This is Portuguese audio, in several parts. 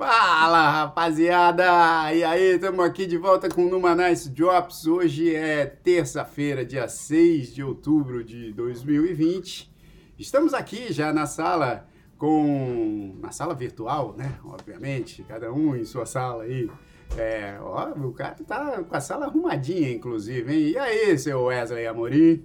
Fala, rapaziada! E aí, estamos aqui de volta com o Numa Nice Drops. Hoje é terça-feira, dia 6 de outubro de 2020. Estamos aqui já na sala com... na sala virtual, né? Obviamente, cada um em sua sala aí. É, ó, o cara tá com a sala arrumadinha, inclusive, hein? E aí, seu Wesley Amorim?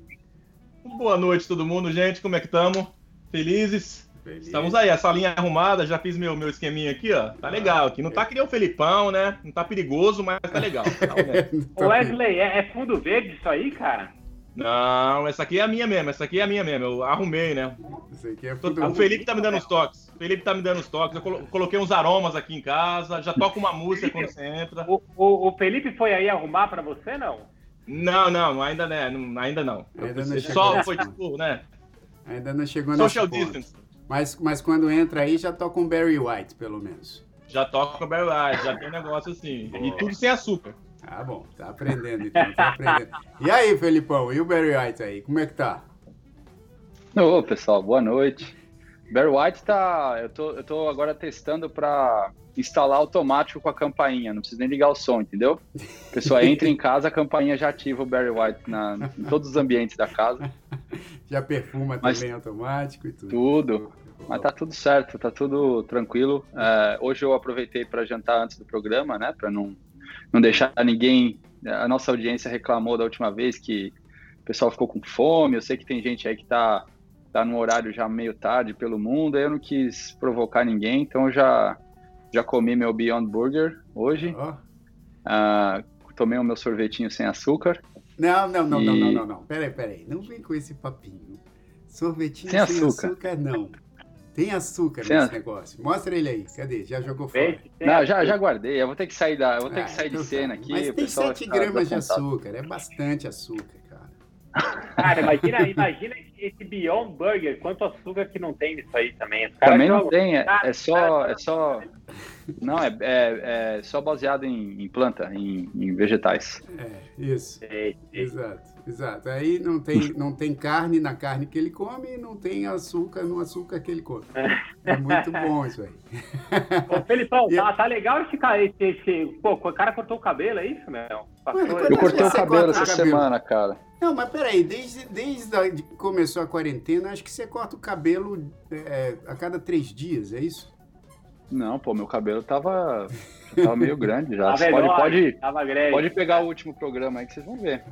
Boa noite, todo mundo, gente. Como é que estamos? Felizes? Feliz. Estamos aí, a salinha arrumada, já fiz meu, meu esqueminha aqui, ó. Tá legal aqui. Não tá que nem o Felipão, né? Não tá perigoso, mas tá legal. Tá honesto. Tá Wesley, é, é fundo verde isso aí, cara? Não, essa aqui é a minha mesmo, essa aqui é a minha mesmo. Eu arrumei, né? Isso aqui é. O Felipe tá me dando os toques. O Felipe tá me dando os toques. Eu colo- coloquei uns aromas aqui em casa, já toco uma música quando você entra. O, o, o Felipe foi aí arrumar pra você, não? Não, não, ainda né, não, ainda não. Ainda não chegou Só nesse foi tipo, né? Ainda não chegou nesse Social ponto. Mas, mas quando entra aí, já toca um Barry White, pelo menos. Já toco com Barry White, já tem um negócio assim. E tudo sem açúcar. Ah, bom. Tá aprendendo, então. Tá aprendendo. E aí, Felipão? E o Barry White aí? Como é que tá? Ô, pessoal, boa noite. Barry White tá. Eu tô, eu tô agora testando para instalar automático com a campainha, não precisa nem ligar o som, entendeu? A pessoa entra em casa, a campainha já ativa o Barry White na, em todos os ambientes da casa, Já perfuma Mas- também automático e tudo. tudo. Mas tá tudo certo, tá tudo tranquilo. É, hoje eu aproveitei para jantar antes do programa, né? Para não, não deixar ninguém. A nossa audiência reclamou da última vez que o pessoal ficou com fome. Eu sei que tem gente aí que tá, tá no horário já meio tarde pelo mundo. aí Eu não quis provocar ninguém, então eu já, já comi meu Beyond Burger hoje. Ó. Ah, tomei o meu sorvetinho sem açúcar. Não, não, não, não, E- não, não, não. Peraí, peraí. Não vem com esse papinho. Sorvetinho Sem sem, açúcar. açúcar. não. Tem açúcar Sem nesse a- negócio. Mostra ele aí. Cadê? Já jogou fora. Não, já, já guardei. Eu vou ter que sair da, eu vou ter Ah, que sair de então cena tá. aqui. Mas o tem pessoal vai 7 ficar gramas de açúcar. É bastante açúcar, cara. Cara, imagina, imagina esse Beyond Burger, quanto açúcar que não tem nisso aí também. Os caras Também não jogam- tem, é, é só, é só, não é, é, é só baseado em, em planta, em, em vegetais. É, isso. Sei, sei. Exato, exato. Aí não tem, não tem carne na carne que ele come e não tem açúcar no açúcar que ele come. É muito bom isso aí. Ô, Felipão, tá, tá legal esse cara, esse, esse... Pô, o cara cortou o cabelo, é isso, meu? Mano, Eu cortei o cabelo essa cabelo. semana, cara. Não, mas peraí, desde, desde que começou a quarentena, acho que você corta o cabelo é, a cada três dias, é isso? Não, pô, meu cabelo tava, tava meio grande já. Tava pode, enorme, pode, Tava grande. pode pegar o último programa aí que vocês vão ver.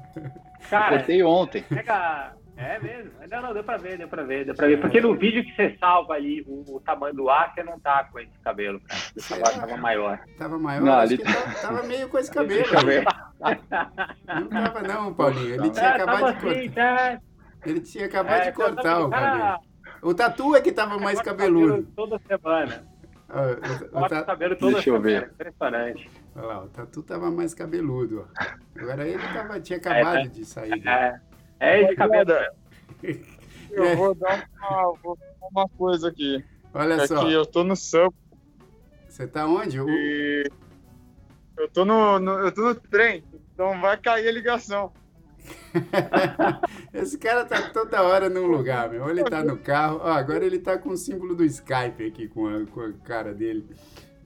Cara, Cortei ontem. pega... É mesmo? Não, não, deu pra ver, deu pra ver, deu pra ver. Porque no vídeo que você salva ali o, o tamanho do ar, você não tá com esse cabelo, cara. Esse cabelo tava maior. Tava maior, Não, acho ali- que tava, tava meio com esse cabelo. Deixa eu ver. Não tava não, Paulinho. Ele tinha É, acabado de cortar. assim, tá? Ele tinha acabado É, de cortar tava- o cara, cabelo. O Tatu é que tava mais cabeludo. cabelo Toda semana. Ah, o- o o Ta- cabelo toda Deixa eu semana. ver. Impressionante. Olha lá, o Tatu tava mais cabeludo. ó. Agora ele tava, tinha acabado É, de sair. do- É, é esse cabelo. Eu vou dar uma, vou dar uma coisa aqui. Olha É só, eu tô no Sampa você tá onde? E eu tô no, no- eu tô no trem, então vai cair a ligação. Esse cara tá toda hora num lugar, meu. Ele tá no carro. Ó, agora ele tá com o símbolo do Skype aqui com a, com a cara dele.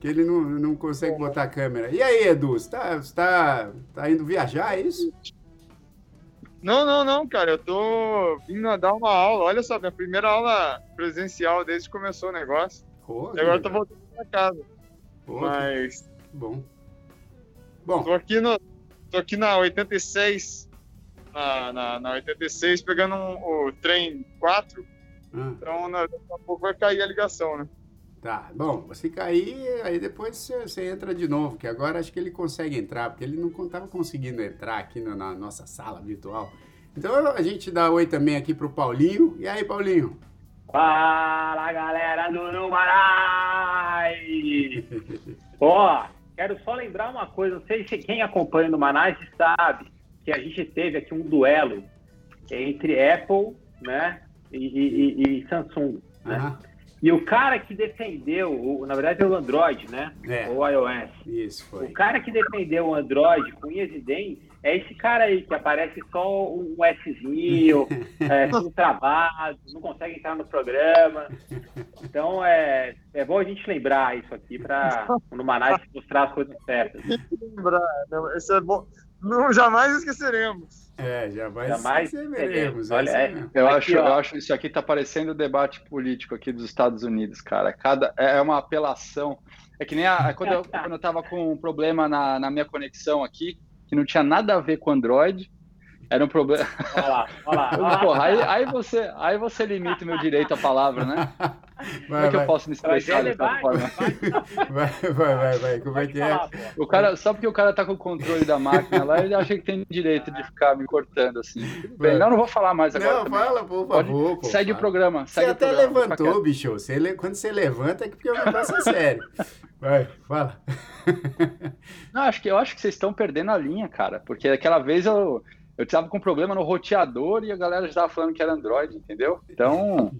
Que ele não, não consegue botar a câmera. E aí, Edu, você tá, você tá, tá indo viajar, é isso? Não, não, não, cara, eu tô vindo a dar uma aula. Olha só, minha primeira aula presencial desde que começou o negócio. Pô, E agora eu tô voltando pra casa. Mas que bom. Bom, tô aqui no tô aqui na 86 na, na, na 86 pegando um- o trem 4, ah, então daqui a pouco vai cair a ligação, né? Tá. Bom, você cair, aí depois você, você entra de novo, que agora acho que ele consegue entrar, porque ele não estava conseguindo entrar aqui na, na nossa sala virtual. Então a gente dá oi também aqui pro Paulinho. E aí, Paulinho? Fala, galera do Numanais! Ó, quero só lembrar uma coisa. Não sei se quem acompanha o Numanais sabe que a gente teve aqui um duelo entre Apple, né, e, e- e- Samsung, né? E o cara que defendeu, o- na verdade é o Android, né, É. ou iOS. isso O foi. cara que defendeu o Android com unhas e dentes é esse cara aí que aparece só um Szinho, é, tudo travado, não consegue entrar no programa. Então é, é bom a gente lembrar isso aqui para no Manaus mostrar as coisas certas. Lembrar, não, isso é bom. Não, jamais esqueceremos. É, jamais, Jamais esqueceremos. Olha, é é-. Eu Aqui, acho, eu acho isso aqui tá parecendo o debate político aqui dos Estados Unidos, cara. Cada, é uma apelação. É que nem a, quando, eu, quando eu tava com um problema na, na minha conexão aqui, que não tinha nada a ver com Android. Era um problema. Olha lá, olha lá. olha lá. Porra, aí, aí, você, aí você limita o meu direito à palavra, né? Como é Vai, que eu vai, posso me expressar dessa vai, forma? vai, vai, vai, vai, como é que é? O cara, só porque o cara tá com o controle da máquina lá, ele acha que tem direito de ficar me cortando assim. Bem. Vai. Não, não vou falar mais agora. Não, também. fala, por Pode- favor. pô, segue o fala. programa. Você Segue o até programa, levantou, bicho. Você le- Quando você levanta é porque o negócio é sério. Vai, fala. Não, acho que, eu acho que vocês estão perdendo a linha, cara. Porque aquela vez eu, eu tava com problema no roteador e a galera já tava falando que era Android, entendeu? Então.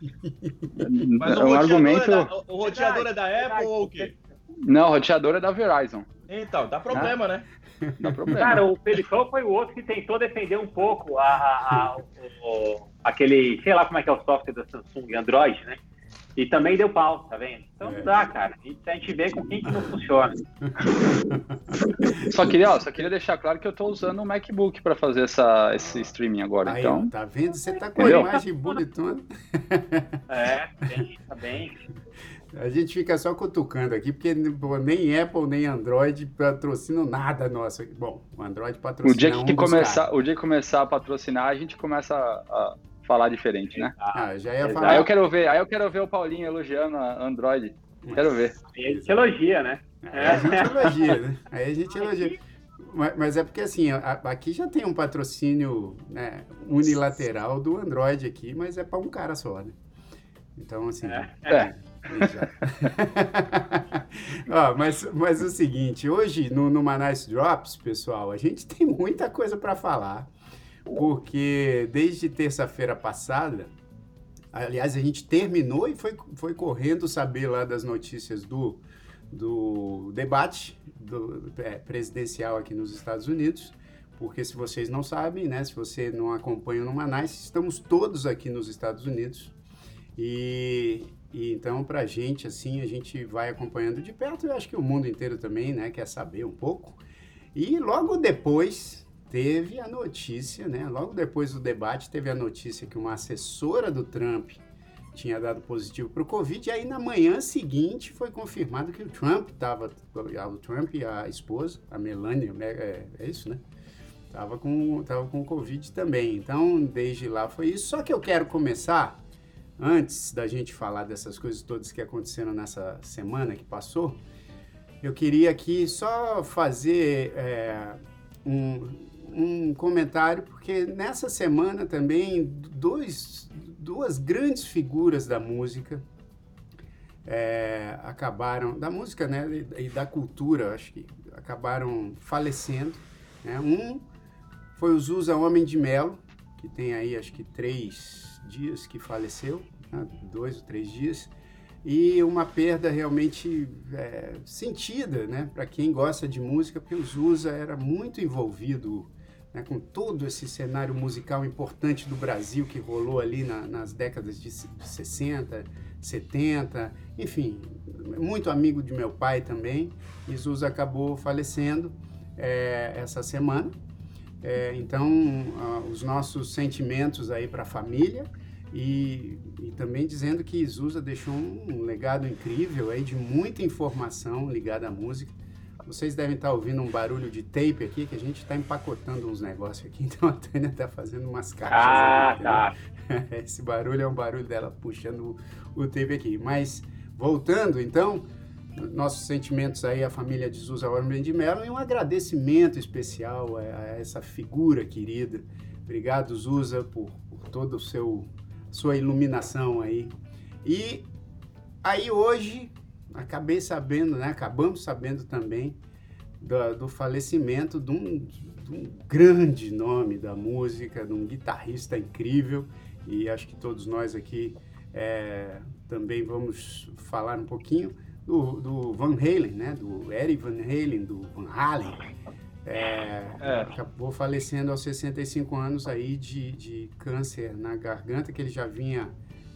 Mas é o um roteador, argumento. é da, o roteador é da Apple ou o quê? Não, o roteador é da Verizon. Então, dá problema, né? Dá problema. Cara, o Felipão foi o outro que tentou defender um pouco a, a- a- o- o- aquele, sei lá como é que é o software da Samsung, Android, né? E também deu pau, tá vendo? Então É. não dá, cara. A gente, a gente vê com quem que não funciona. Só queria, ó, só queria deixar claro que eu tô usando o MacBook para fazer essa, esse streaming agora. Aí, então, tá vendo? Você tá com a imagem bonitona. É, bem, tá bem. A gente fica só cutucando aqui, porque nem Apple nem Android patrocinam nada nosso. Bom, o Android patrocina o dia que um dos começar, caras. o dia que começar a patrocinar, a gente começa a, a falar diferente, né? Ah, já ia falar. Aí eu quero ver, aí eu quero ver o Paulinho elogiando a Android. Quero ver. E a gente elogia, né? Aí a gente elogia, né? Aí a gente elogia. Mas, mas é porque assim, aqui já tem um patrocínio né, unilateral do Android aqui, mas é para um cara só, né? Então, assim. É. É. já. Ó, mas, mas é o seguinte, hoje no, no Manaus Drops, pessoal, a gente tem muita coisa para falar, porque desde terça-feira passada, aliás, a gente terminou e foi, foi correndo saber lá das notícias do, do debate do, é, presidencial aqui nos Estados Unidos, porque se vocês não sabem, né, se você não acompanha no Manaus, estamos todos aqui nos Estados Unidos e, e então para a gente assim a gente vai acompanhando de perto. Eu acho que o mundo inteiro também, né, quer saber um pouco. E logo depois teve a notícia, né? Logo depois do debate teve a notícia que uma assessora do Trump tinha dado positivo para o Covid, e aí na manhã seguinte foi confirmado que o Trump estava, o Trump e a esposa, a Melania, é, é isso, né? Tava com, tava com Covid também. Então, desde lá foi isso. Só que eu quero começar, antes da gente falar dessas coisas todas que aconteceram nessa semana que passou, eu queria aqui só fazer é, um, um comentário, porque nessa semana também dois, duas grandes figuras da música é, acabaram, da música né, e da cultura, acho que acabaram falecendo. Né? Um foi o Zusa Homem de Melo, que tem aí acho que três dias que faleceu, né? dois ou três dias, e uma perda realmente é, sentida né? para quem gosta de música, porque o Zusa era muito envolvido né, com todo esse cenário musical importante do Brasil que rolou ali na, nas décadas de 60, 70, enfim, muito amigo de meu pai também. E acabou falecendo é, essa semana. É, então, uh, os nossos sentimentos aí para a família e, e, também dizendo que Zusa deixou um legado incrível aí de muita informação ligada à música. Vocês devem estar ouvindo um barulho de tape aqui, que a gente está empacotando uns negócios aqui, então a Tânia está fazendo umas caixas. Ah, ali, tá. Esse barulho é um barulho dela puxando o, o tape aqui. Mas, voltando então, nossos sentimentos aí à família de Zusa Ormen de Mello e um agradecimento especial a, a, essa figura querida. Obrigado, Zusa, por, por toda o seu sua iluminação aí. E aí hoje acabei sabendo, né? Acabamos sabendo também do, do falecimento de um, de um, grande nome da música, de um guitarrista incrível e acho que todos nós aqui é, também vamos falar um pouquinho do, do, Van Halen, né? Do Eric Van Halen, do Van Halen. É, é. Acabou falecendo aos 65 anos aí de, de câncer na garganta, que ele já vinha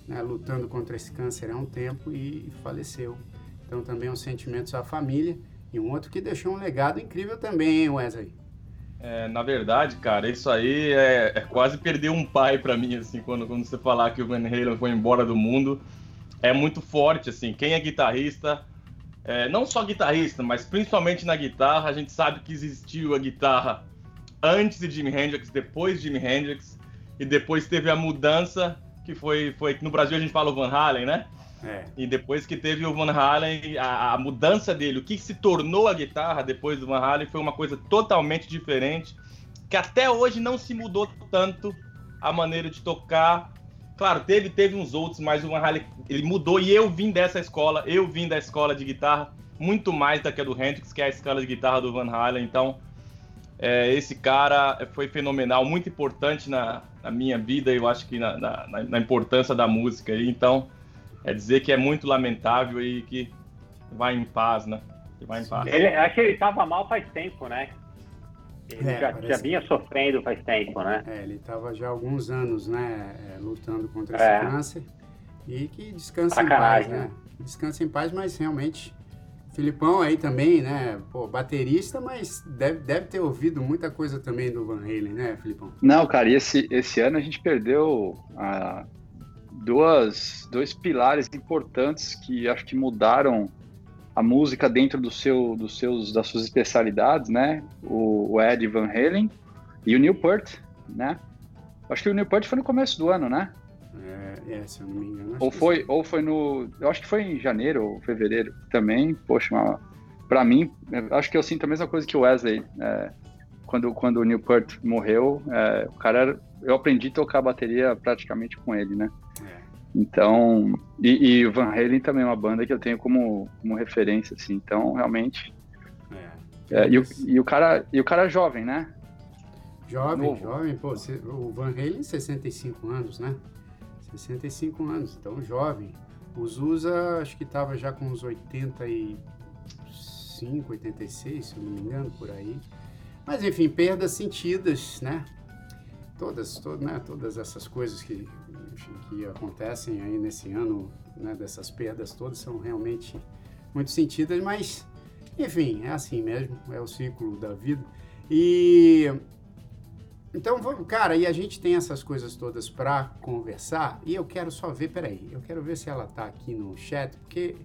né, lutando contra esse câncer há um tempo e, e faleceu. Então também um sentimento à família e um outro que deixou um legado incrível também, hein, Wesley? É, na verdade, cara, isso aí é, é quase perder um pai para mim, assim, quando, quando você falar que o Van Halen foi embora do mundo. É muito forte, assim. Quem é guitarrista, é, não só guitarrista, mas principalmente na guitarra, a gente sabe que existiu a guitarra antes de Jimi Hendrix, depois de Jimi Hendrix, e depois teve a mudança, que foi, foi no Brasil a gente fala o Van Halen, né? É. E depois que teve o Van Halen, a, a, mudança dele, o que se tornou a guitarra depois do Van Halen foi uma coisa totalmente diferente, que até hoje não se mudou tanto a maneira de tocar. Claro, teve, teve uns outros, mas o Van Halen ele mudou e eu vim dessa escola, eu vim da escola de guitarra muito mais da que a do Hendrix, que é a escola de guitarra do Van Halen. Então, é, esse cara foi fenomenal, muito importante na, na minha vida, eu acho que na, na, na importância da música. Então, é dizer que é muito lamentável e que vai em paz, né? Que vai em paz. Ele, acho que ele estava mal faz tempo, né? Ele é, já, parece... já, vinha sofrendo faz tempo, né? É, ele estava já há alguns anos, né, é, lutando contra é. esse câncer. E que descansa em paz, né? né? Descansa em paz, mas realmente Filipão aí também, né? Pô, baterista, mas deve, deve ter ouvido muita coisa também do Van Halen, né, Filipão? Não, cara, e esse, esse ano a gente perdeu a, duas, dois pilares importantes que acho que mudaram a música dentro do seu, dos seus, das suas especialidades, né? O, o Ed Van Halen e o Neil Peart, né? Acho que o Neil Peart foi no começo do ano, né? É, é se eu não me engano. Ou foi, ou foi no. Eu acho que foi em janeiro ou fevereiro também. Poxa, uma, pra mim, acho que eu sinto a mesma coisa que o Wesley. É, quando, quando o Neil Peart morreu, é, o cara eu aprendi a tocar bateria praticamente com ele, né? Então, e, e, o Van Halen também é uma banda que eu tenho como, como referência, assim. Então, realmente. É. É, e, o, e, o cara, e o cara é jovem, né? Jovem, Novo. jovem. Pô, o Van Halen, 65 anos, né? 65 anos, então jovem. O Zusa, acho que estava já com uns 85, 86, se eu não me engano, por aí. Mas, enfim, perdas sentidas, né? Todas, to, né? todas essas coisas que que acontecem aí nesse ano, né, dessas perdas todas, são realmente muito sentidas, mas, enfim, é assim mesmo, é o ciclo da vida. E então, cara, e a gente tem essas coisas todas para conversar, e eu quero só ver, peraí, eu quero ver se ela tá aqui no chat, porque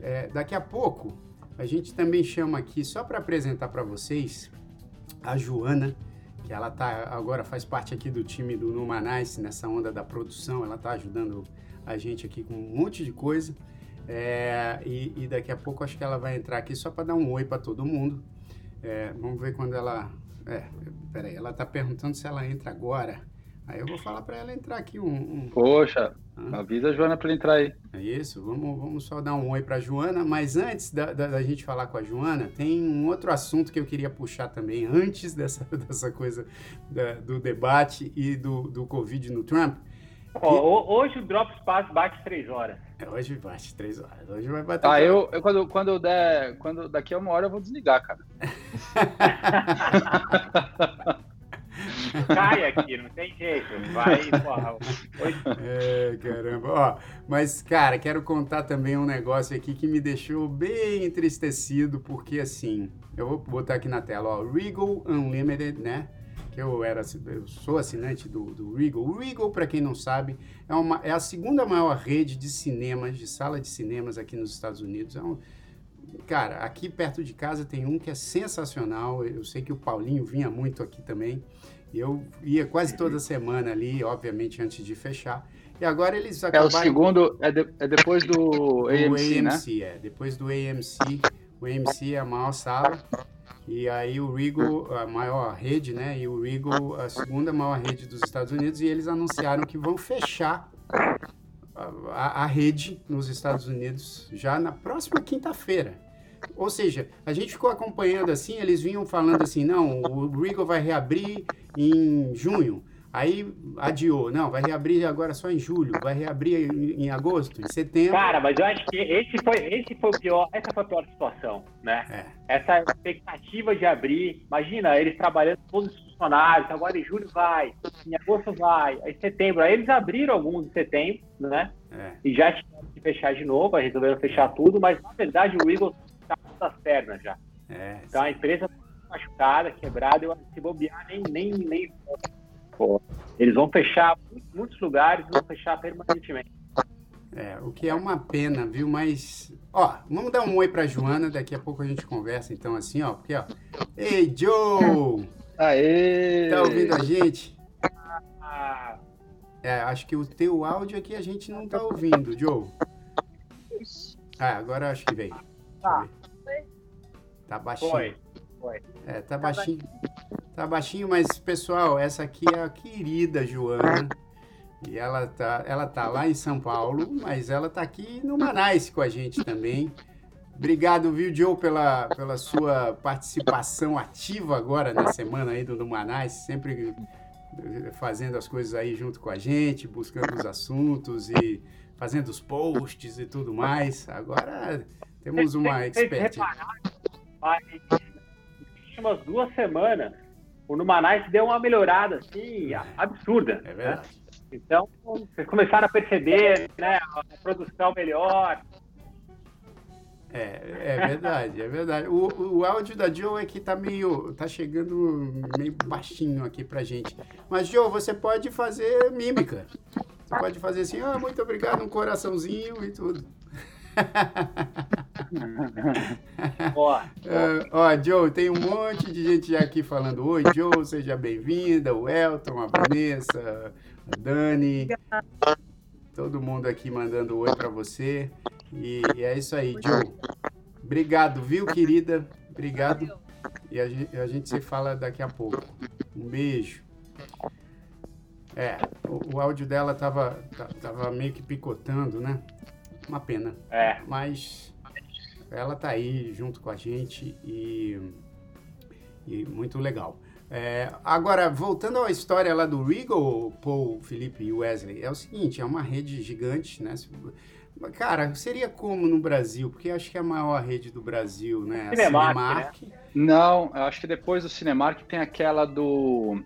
é, daqui a pouco a gente também chama aqui, só para apresentar para vocês, a Joana, que ela tá agora faz parte aqui do time do Numanice nessa onda da produção, ela tá ajudando a gente aqui com um monte de coisa. É, e, e, daqui a pouco acho que ela vai entrar aqui só para dar um oi para todo mundo. É, vamos ver quando ela. É, peraí, ela tá perguntando se ela entra agora. Aí eu vou falar para ela entrar aqui um. um... Poxa, ah. avisa a Joana para entrar aí. É isso, vamos, vamos só dar um oi para a Joana. Mas antes da, da, da, gente falar com a Joana, tem um outro assunto que eu queria puxar também, antes dessa, dessa coisa da, do debate e do, do Covid no Trump. Oh, hoje o Drops Pass bate três horas. É, hoje bate três horas. Hoje vai bater. Ah, eu, eu, quando, quando eu der. Quando, daqui a uma hora eu vou desligar, cara. Cai aqui, não tem jeito. Vai, porra. É, caramba. Ó, mas, cara, quero contar também um negócio aqui que me deixou bem entristecido, porque assim, eu vou botar aqui na tela, ó, Regal Unlimited, né? Que eu era, eu sou assinante do, do Regal. O Regal, para quem não sabe, é, uma, é a segunda maior rede de cinemas, de sala de cinemas aqui nos Estados Unidos. É um, cara, aqui perto de casa tem um que é sensacional. Eu sei que o Paulinho vinha muito aqui também. Eu ia quase toda semana ali, obviamente antes de fechar. E agora eles acabaram... É o segundo, é, de, é depois do AMC, né? AMC, é. Depois do AMC. O AMC é a maior sala. E aí o Regal, a maior rede, né? E o Regal, a segunda maior rede dos Estados Unidos. E eles anunciaram que vão fechar a, a rede nos Estados Unidos já na próxima quinta-feira. Ou seja, a gente ficou acompanhando assim, eles vinham falando assim, não, o Regal vai reabrir em junho. Aí adiou. Não, vai reabrir agora só em julho, vai reabrir em, em agosto, em setembro. Cara, mas eu acho que esse foi, esse foi o pior, essa foi a pior situação, né? É. Essa expectativa de abrir, imagina, eles trabalhando todos os funcionários, agora em julho vai, em agosto vai, aí em setembro. Aí eles abriram alguns em setembro, né? É. E já tiveram que fechar de novo, aí resolveram fechar tudo, mas na verdade o Eagles tá com as pernas já. É, Então a empresa tá machucada, quebrada, eu se bobear nem, nem, nem Pô, eles vão fechar muitos lugares, vão fechar permanentemente. É, o que é uma pena, viu? Mas, ó, vamos dar um oi pra Joana, daqui a pouco a gente conversa, então, assim, ó, porque, ó. Ei, Joe! Aê! Tá ouvindo a gente? Ah, É, acho que o teu áudio aqui a gente não tá ouvindo, Joe. Ah, agora acho que veio. Tá. Tá baixinho. foi, foi. É, tá baixinho. Tá baixinho, mas pessoal, essa aqui é a querida Joana. E ela tá, ela tá lá em São Paulo, mas ela tá aqui no Manaus com a gente também. Obrigado, viu, Joe, pela, pela sua participação ativa agora na semana aí do, do Manaus, sempre fazendo as coisas aí junto com a gente, buscando os assuntos e fazendo os posts e tudo mais. Agora temos uma expert. Mas nas últimas duas semanas, o Numanais deu uma melhorada assim, absurda. É né? verdade. Então, vocês começaram a perceber né, a produção melhor. É, é verdade, é verdade. O, o áudio da Joe é que tá meio. tá chegando meio baixinho aqui pra gente. Mas, Joe, você pode fazer mímica. Você pode fazer assim, ah, muito obrigado, um coraçãozinho e tudo. Ó, ó, Joe, tem um monte de gente já aqui falando oi, Joe, seja bem-vinda, o Elton, a Vanessa, a Dani, todo mundo aqui mandando oi pra você. E, e é isso aí, Joe. Obrigado, viu, querida? Obrigado. E a gente, a gente se fala daqui a pouco. Um beijo. É, o, o áudio dela tava, ta- tava meio que picotando, né? Uma pena é. mas ela tá aí junto com a gente e, e muito legal. É, agora, voltando à história lá do Regal, Paul, Felipe e Wesley, é o seguinte, é uma rede gigante, né? Cara, seria como no Brasil? Porque acho que é a maior rede do Brasil, né? A Cinemark, Não, eu acho que depois do Cinemark tem aquela do.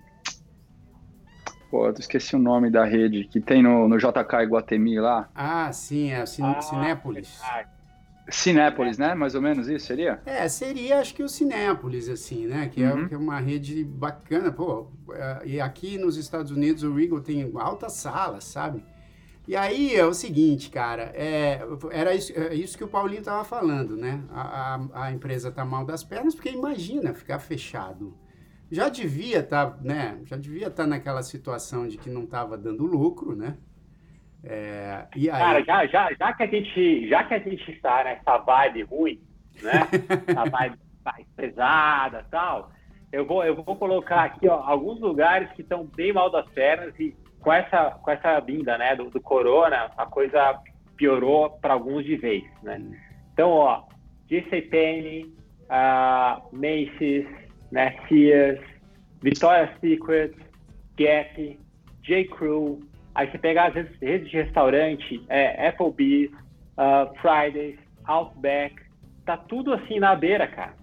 Pô, eu esqueci o nome da rede que tem no, no JK Iguatemi lá. Ah, sim, é o Cin Ah, Cinépolis. verdade. Cinépolis, né? Mais ou menos isso seria? É, seria acho que o Cinépolis, assim, né? Que, é, Uhum. que é uma rede bacana. Pô, é, e aqui nos Estados Unidos o Regal tem altas salas, sabe? E aí é o seguinte, cara, é, era isso, é isso que o Paulinho tava falando, né? A, a, a empresa tá mal das pernas, porque imagina ficar fechado. Já devia estar, né? Já devia estar naquela situação de que não estava dando lucro, né? É, e aí, Cara, já, já, já, que a gente, já que a gente está nessa vibe ruim, né? Essa vibe mais pesada tal, eu vou, eu vou colocar aqui ó, alguns lugares que estão bem mal das pernas e com essa, com essa vinda né, do, do corona, a coisa piorou para alguns de vez, né? Então, ó, JCPenney, uh, Macy's, né, Sears, Victoria's Secret, Gap, J. Crew, aí você pegar as redes, redes de restaurante, é, Applebee's, uh, Fridays, Outback, tá tudo assim na beira, cara.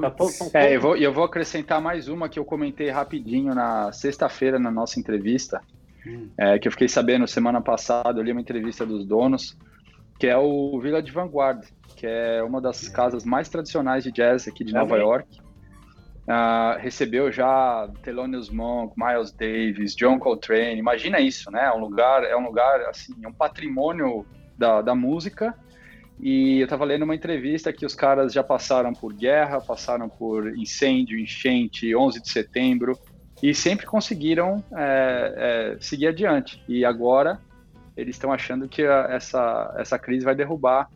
Tá todo, É, eu vou, eu vou acrescentar mais uma que eu comentei rapidinho na sexta-feira na nossa entrevista, Hum. é, que eu fiquei sabendo semana passada, eu li uma entrevista dos donos, que é o Village Vanguard, que é uma das casas mais tradicionais de jazz aqui de Nova. York. Ah, recebeu já Thelonious Monk, Miles Davis, John Coltrane. Imagina isso, né? É um lugar, é um lugar assim, é um patrimônio da, da música. E eu estava lendo uma entrevista que os caras já passaram por guerra, passaram por incêndio, enchente, 11 de setembro e sempre conseguiram é, é, seguir adiante. E agora eles estão achando que a, essa essa crise vai derrubar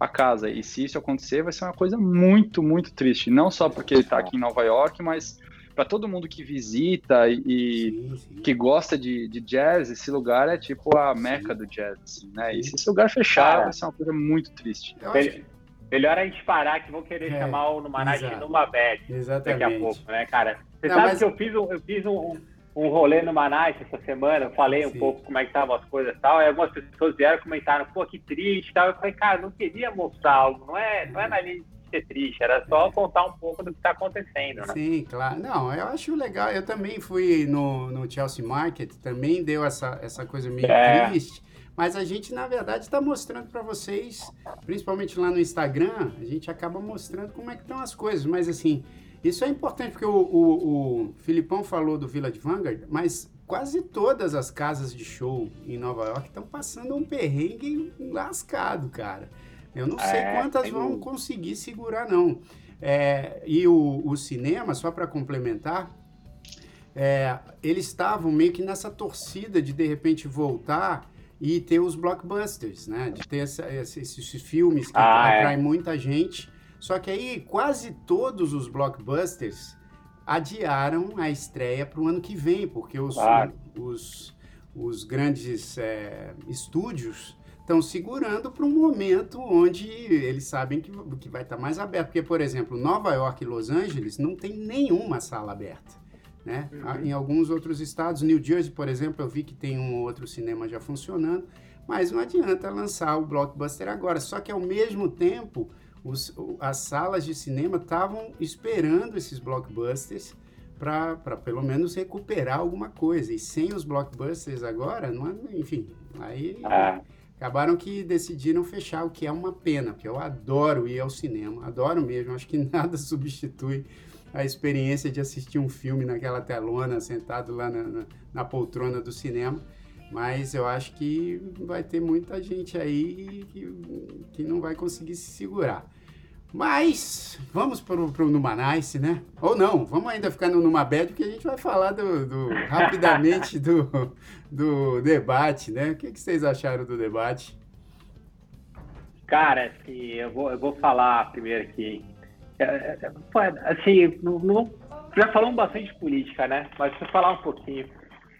a casa. E se isso acontecer, vai ser uma coisa muito, muito triste. Não só porque ele está aqui em Nova York, mas para todo mundo que visita e, Sim, sim. que gosta de, de jazz, esse lugar é tipo a meca do jazz, assim, né? E se esse lugar fechar, Cara. vai ser uma coisa muito triste. Melhor, melhor a gente parar que vão querer É, chamar o Numanais de exato. Numa Bad que- daqui a pouco, né, cara? Você Não, sabe mas- que eu fiz um, eu fiz um, um rolê no Manaus essa semana, eu falei um pouco como é que estavam as coisas e tal, e algumas pessoas vieram e comentaram, pô, que triste e tal. Eu falei, cara, não queria mostrar algo, não é, não é na linha de ser triste, era só contar um pouco do que está acontecendo, né? Sim, claro. Não, eu acho legal, eu também fui no, no Chelsea Market, também deu essa, essa coisa meio é. triste, mas a gente, na verdade, está mostrando para vocês, principalmente lá no Instagram, a gente acaba mostrando como é que estão as coisas, mas assim isso é importante porque o, o, o Filipão falou do Village Vanguard, mas quase todas as casas de show em Nova York estão passando um perrengue lascado, cara. Eu não sei é, quantas vão conseguir segurar, não. É, e o, o, cinema, só para complementar, é, eles estavam meio que nessa torcida de de repente voltar e ter os blockbusters, né? De ter essa, esses, esses, filmes que ah, é. atraem muita gente só que aí quase todos os blockbusters adiaram a estreia para o ano que vem, porque os, claro. os, os grandes é, estúdios estão segurando para um momento onde eles sabem que, que vai estar tá mais aberto. Porque, por exemplo, Nova York e Los Angeles não tem nenhuma sala aberta. Né? Uhum. Em alguns outros estados, New Jersey, por exemplo, eu vi que tem um outro cinema já funcionando, mas não adianta lançar o blockbuster agora. Só que ao mesmo tempo, os, as salas de cinema estavam esperando esses blockbusters para pelo menos recuperar alguma coisa. E sem os blockbusters agora, não é, enfim, aí ah. acabaram que decidiram fechar, o que é uma pena, porque eu adoro ir ao cinema, adoro mesmo, acho que nada substitui a experiência de assistir um filme naquela telona, sentado lá na, na, na poltrona do cinema. Mas eu acho que vai ter muita gente aí que, que não vai conseguir se segurar. Mas vamos para o Numanice, né? Ou não, vamos ainda ficar no Numabed, porque a gente vai falar do, do rapidamente do, do debate, né? O que, que vocês acharam do debate? Cara, assim, eu vou, eu vou falar primeiro aqui. É, é, é, assim, não, não, já falamos bastante de política, né? Mas vou falar um pouquinho.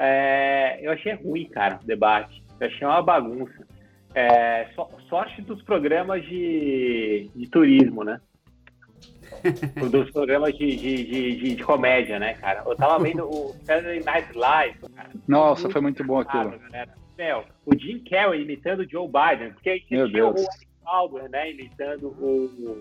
É, eu achei ruim, cara, o debate. Eu achei uma bagunça. É, so, sorte dos programas de, de turismo, né? dos programas de, de, de, de, comédia, né, cara? Eu tava vendo o Saturday Night Live, cara. Nossa, muito foi muito bom aquilo. Meu, o Jim Carrey imitando o Joe Biden, porque a gente Meu tinha Deus. o Baldwin, né, imitando o,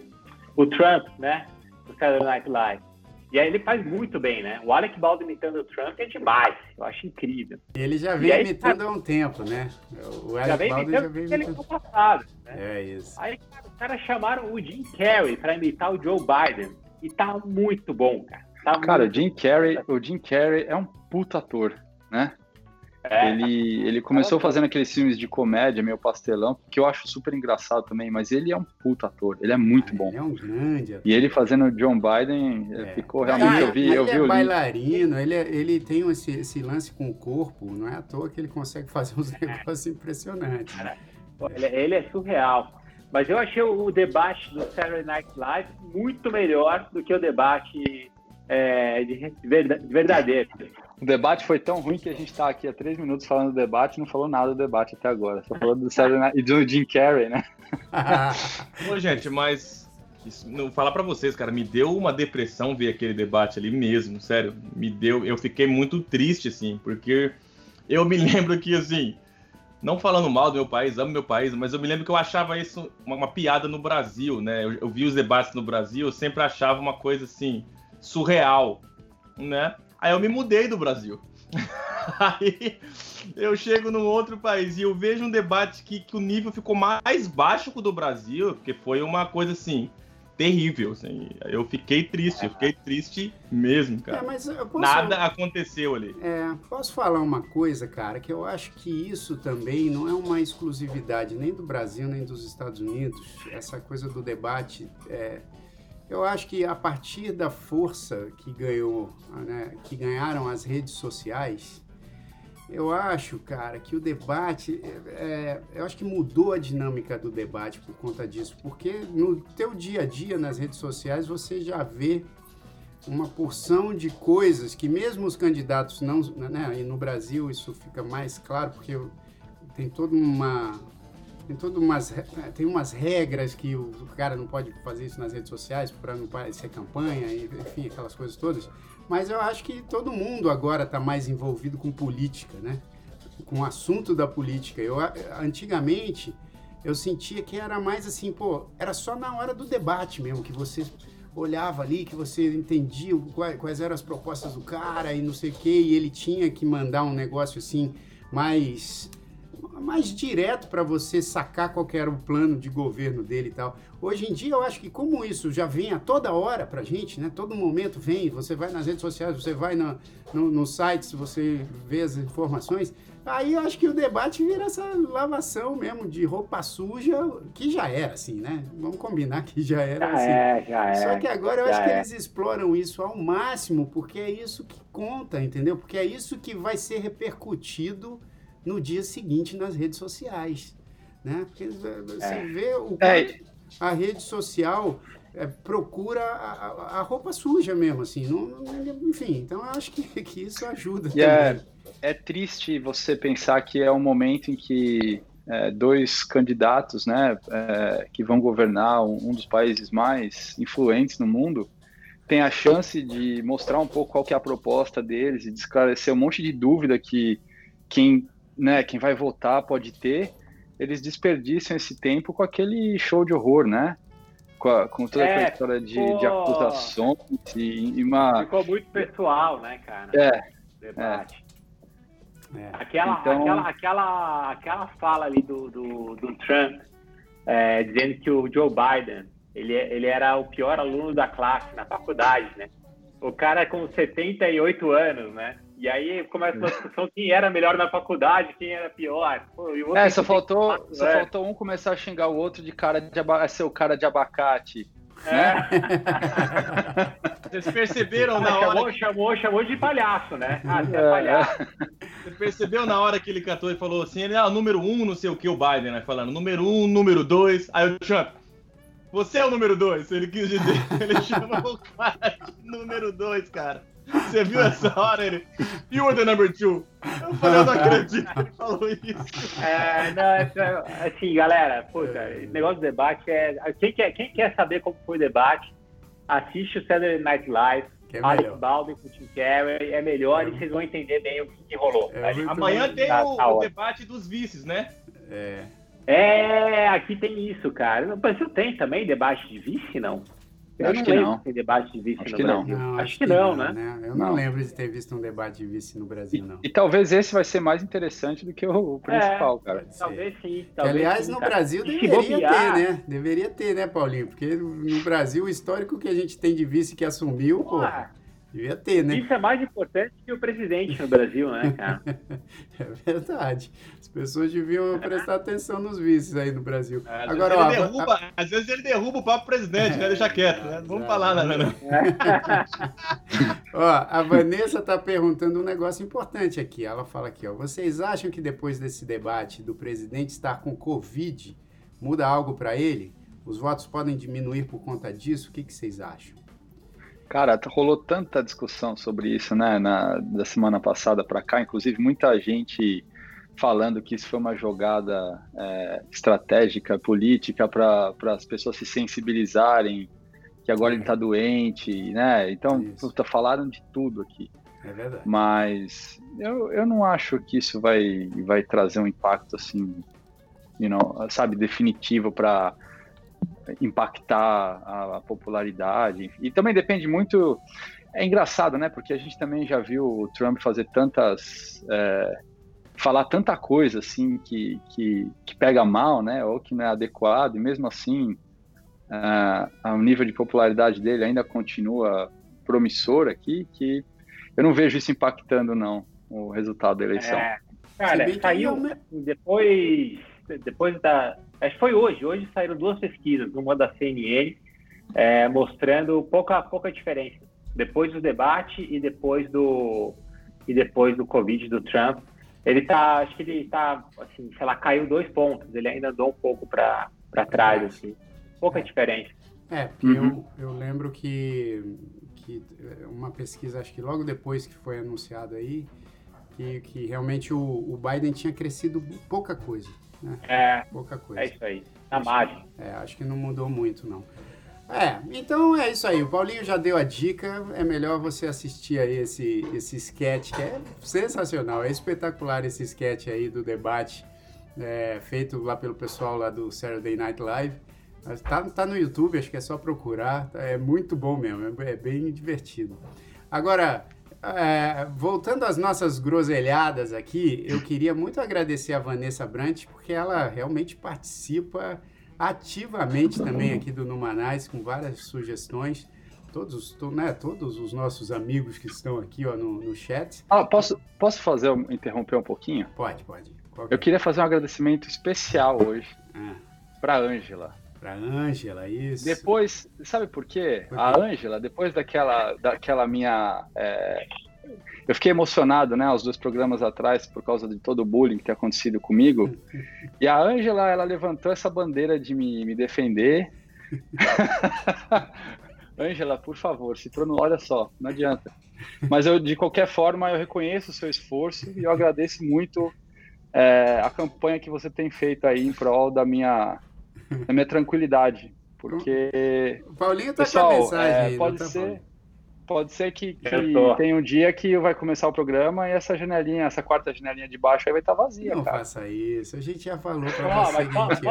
o Trump, né, no Saturday Night Live. E aí ele faz muito bem, né? O Alec Baldwin imitando o Trump é demais. Eu acho incrível. Ele já vem aí, imitando cara, há um tempo, né? O Alec já vem Baldwin imitando já vem imitando. ele passado, né? É isso. Aí cara, os caras chamaram o Jim Carrey para imitar o Joe Biden. E tá muito bom, cara. Tá cara, o Jim Carrey, o Jim Carrey é um puta ator, né? É. Ele, ele começou fazendo aqueles filmes de comédia, meio pastelão, que eu acho super engraçado também, mas ele é um puta ator, ele é muito ah, bom. Ele é um grande ator. E ele fazendo John Biden, é. ficou realmente, ah, eu vi, ele eu vi é bailarino, ele, é, ele tem esse, esse lance com o corpo, não é à toa que ele consegue fazer uns negócios impressionantes. Cara, ele, ele é surreal. Mas eu achei o debate do Saturday Night Live muito melhor do que o debate é, de verdadeiro. O debate foi tão ruim que a gente está aqui há três minutos falando do debate e não falou nada do debate até agora. Só falou do Saturday e do Jim Carrey, né? Ô, gente, mas isso, não, falar para vocês, cara, me deu uma depressão ver aquele debate ali mesmo, sério. Me deu, eu fiquei muito triste assim, porque eu me lembro que assim, não falando mal do meu país, amo meu país, mas eu me lembro que eu achava isso uma, uma piada no Brasil, né? Eu, eu vi os debates no Brasil, eu sempre achava uma coisa assim, surreal, né? Aí eu me mudei do Brasil. Aí eu chego num outro país e eu vejo um debate que, que o nível ficou mais baixo que o do Brasil, porque foi uma coisa assim terrível. Assim. Eu fiquei triste, eu fiquei triste mesmo, cara. É, posso... Nada aconteceu ali. É, posso falar uma coisa, cara, que eu acho que isso também não é uma exclusividade nem do Brasil nem dos Estados Unidos. Essa coisa do debate. É eu acho que a partir da força que ganhou, né, que ganharam as redes sociais, eu acho, cara, que o debate, é, eu acho que mudou a dinâmica do debate por conta disso, porque no teu dia a dia nas redes sociais você já vê uma porção de coisas que mesmo os candidatos não, né, e no Brasil isso fica mais claro porque tem toda uma tem todas umas, tem umas regras que o, cara não pode fazer isso nas redes sociais para não parecer campanha, enfim, aquelas coisas todas. Mas eu acho que todo mundo agora está mais envolvido com política, né? Com o assunto da política. Eu, antigamente, eu sentia que era mais assim, pô, era só na hora do debate mesmo, que você olhava ali, que você entendia quais, quais eram as propostas do cara e não sei o que, e ele tinha que mandar um negócio assim mais mais direto para você sacar qual era o plano de governo dele e tal. Hoje em dia eu acho que como isso já vem a toda hora pra gente, né? Todo momento vem, você vai nas redes sociais, você vai no, no, no sites, você vê as informações, aí eu acho que o debate vira essa lavação mesmo de roupa suja, que já era assim, né? Vamos combinar que já era já assim. É, já é. Só que agora eu acho é. que eles exploram isso ao máximo, porque é isso que conta, entendeu? Porque é isso que vai ser repercutido no dia seguinte nas redes sociais. Né? Porque você é. vê o é. a rede social é, procura a, a, roupa suja mesmo, assim. Não, não, enfim, então eu acho que, que isso ajuda. É, é triste você pensar que é um momento em que é, dois candidatos né, é, que vão governar um, um, dos países mais influentes no mundo tem a chance de mostrar um pouco qual que é a proposta deles e de esclarecer um monte de dúvida que quem né, quem vai votar pode ter, eles desperdiçam esse tempo com aquele show de horror, né? Com, a, com toda é, aquela história de, de acusações e, e, uma... Ficou muito pessoal, né, cara? É. Debate. É. Aquela, então... aquela, aquela, aquela fala ali do, do, do Trump, é, dizendo que o Joe Biden, ele, ele era o pior aluno da classe na faculdade, né? O cara com 78 anos, né? E aí começa uma discussão quem era melhor na faculdade, quem era pior. Pô, é, só faltou, só é. faltou um começar a xingar o outro de cara de ser o cara de abacate. É. Né? Vocês perceberam na chamou, hora. Que... Chamou, chamou de palhaço, né? Ah, você é palhaço. Você percebeu na hora que ele cantou e falou assim: ele, ah, número um, não sei o que, o Biden, né? Falando número um, número dois. Aí o Trump, você é o número dois, ele quis dizer. Ele chamou o cara de número dois, cara. Você viu essa hora? Ele. You were the number two. Eu falei, eu não acredito que ele falou isso. É, não, é, assim, galera, puta, negócio do debate é. Quem quer, quem quer saber como foi o debate, assiste o Saturday Night Live. Que é Alex Baldwin com o Tim Carrey é melhor é. e vocês vão entender bem o que, que rolou. É Amanhã tem tá, o, tá o debate dos vices, né? É. É, aqui tem isso, cara. No Brasil tem também debate de vice, não? Eu acho que não. Tem debate de vice acho no que Brasil. Não. Acho, acho que, que não, né? né? Eu não, não, lembro de ter visto um debate de vice no Brasil, não. E, e talvez esse vai ser mais interessante do que o, o principal, é, cara. Talvez sim. Talvez aliás, sim, no Brasil deveria ter, né? Deveria ter, né, Paulinho? Porque no Brasil, o histórico que a gente tem de vice que assumiu, pô, devia ter, né? Isso é mais importante que o presidente no Brasil, né, cara? é verdade. As pessoas deviam prestar atenção nos vices aí no Brasil. É, às Agora, vezes ó, derruba, a... às vezes ele derruba o próprio presidente, né? Deixa quieto, né? Não vamos falar nada, não. ó, a Vanessa está perguntando um negócio importante aqui. Ela fala aqui, ó. Vocês acham que depois desse debate do presidente estar com Covid, muda algo para ele? Os votos podem diminuir por conta disso? O que, que vocês acham? Cara, rolou tanta discussão sobre isso, né, na, da semana passada para cá, inclusive muita gente falando que isso foi uma jogada é, estratégica, política, para as pessoas se sensibilizarem que agora ele está doente, né? Então, puta, falaram de tudo aqui. É verdade. Mas eu, eu não acho que isso vai, vai trazer um impacto assim, you know, sabe, definitivo para impactar a, a popularidade. E também depende muito. É engraçado, né? Porque a gente também já viu o Trump fazer tantas é, falar tanta coisa assim que, que, que, pega mal, né, ou que não é adequado, e mesmo assim uh, o nível de popularidade dele ainda continua promissor aqui, que eu não vejo isso impactando não o resultado da eleição. É, cara, saiu depois depois da acho que foi hoje, hoje saíram duas pesquisas, uma da CNN é, mostrando pouca pouca diferença depois do debate e depois do e depois do Covid do Trump ele tá, acho que ele tá, assim, sei lá, caiu dois pontos, ele ainda andou um pouco para trás, assim, pouca é. diferença. É, porque uhum. eu, eu lembro que, que uma pesquisa, acho que logo depois que foi anunciado aí, que, que realmente o, o Biden tinha crescido pouca coisa. Né? É. Pouca coisa. É isso aí. Na margem. É, acho que não mudou muito, não. É, então é isso aí. O Paulinho já deu a dica. É melhor você assistir aí esse, esse sketch, que é sensacional. É espetacular esse sketch aí do debate é, feito lá pelo pessoal lá do Saturday Night Live. Tá, tá no YouTube, acho que é só procurar. É muito bom mesmo, é bem divertido. Agora, é, voltando às nossas groselhadas aqui, eu queria muito agradecer a Vanessa Brant, porque ela realmente participa ativamente também aqui do Numanais, com várias sugestões. Todos, to, né, todos os nossos amigos que estão aqui ó, no, no chat. Ah, posso, posso fazer, interromper um pouquinho? Pode, pode. Eu queria fazer um agradecimento especial hoje ah. para a Ângela. Para Ângela, isso. Depois, sabe por quê? A Ângela, depois daquela, daquela minha. É, eu fiquei emocionado, né, os dois programas atrás, por causa de todo o bullying que tem acontecido comigo. e a Ângela, ela levantou essa bandeira de me, me defender. Ângela, por favor, se pronuncia. Olha só, não adianta. Mas eu, de qualquer forma, eu reconheço o seu esforço e eu agradeço muito é, a campanha que você tem feito aí em prol da minha, da minha tranquilidade. Porque. O Paulinho tá pessoal, com a mensagem é, pode tá ser. Falando. Pode ser que, que tem um dia que vai começar o programa e essa janelinha, essa quarta janelinha de baixo aí vai estar tá vazia. Não cara. faça isso. A gente já falou pra você. Mas posso,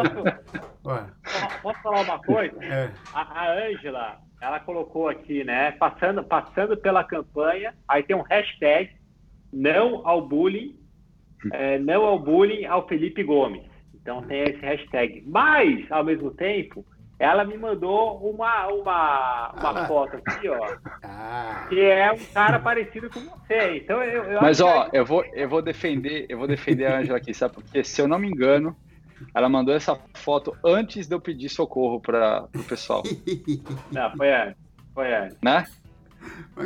posso, falar uma coisa? É. A Ângela, ela colocou aqui, né? Passando, passando pela campanha, aí tem um hashtag não ao bullying é, não ao bullying ao Felipe Gomes. Então tem esse hashtag. Mas, ao mesmo tempo, ela me mandou uma, uma, uma ah. foto aqui, ó. Ah. Que é um cara parecido com você. Então eu, eu Mas ó, que... eu vou, eu vou defender, eu vou defender a Angela aqui, sabe? Porque se eu não me engano, ela mandou essa foto antes de eu pedir socorro para o pessoal. Não, foi antes. Foi antes. Né?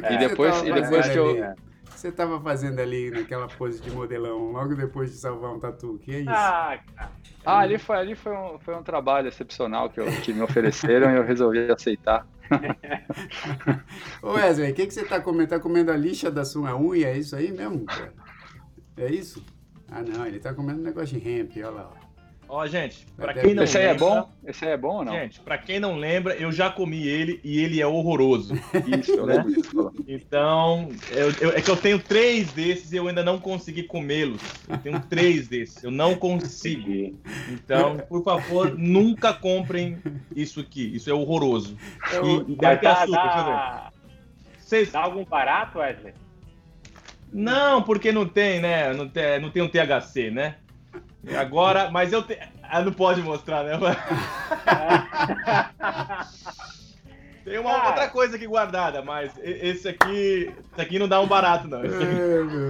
É, e depois, e depois que eu. Você estava fazendo ali naquela pose de modelão, logo depois de salvar um tatu? Que é isso? Ah, ah ali foi, ali foi, um, foi um trabalho excepcional que, eu, que me ofereceram e eu resolvi aceitar. Ô Wesley, o que, que você está comendo? Está comendo a lixa da sua unha? É isso aí mesmo, cara? É isso? Ah, não, ele está comendo um negócio de hemp, olha lá. Ó, gente, pra quem não Esse aí é bom? Esse aí é bom ou não? Gente, pra quem não lembra, eu já comi ele e ele é horroroso. Isso, eu né? Então, eu, eu, é que eu tenho três desses e eu ainda não consegui comê-los. Eu tenho três desses, eu não consigo. Então, por favor, nunca comprem isso aqui. Isso é horroroso. Eu, e, deve ter açúcar, deixa eu ver. Vocês... Dá algum barato, Wesley? Não, porque não tem, né? Não tem, não tem um THC, né? Agora, mas eu te... Ah, não pode mostrar, né? Tem uma ah. outra coisa aqui guardada, mas esse aqui, esse aqui não dá um barato, não.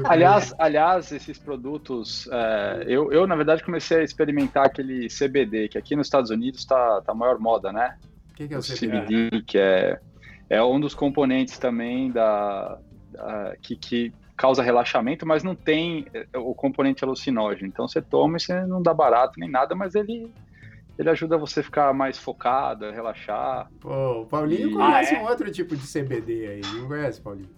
aliás, aliás, esses produtos, é, eu, eu, na verdade, comecei a experimentar aquele CBD, que aqui nos Estados Unidos tá, tá a maior moda, né? O que, que, é o CBD? CBD, que é, é um dos componentes também da, da que, que causa relaxamento, mas não tem eh, o componente alucinógeno. Então você toma e você não dá barato nem nada, mas ele ele ajuda você a ficar mais focado, a relaxar. Pô, o Paulinho e... conhece ah, é? um outro tipo de CBD aí, não conhece, Paulinho?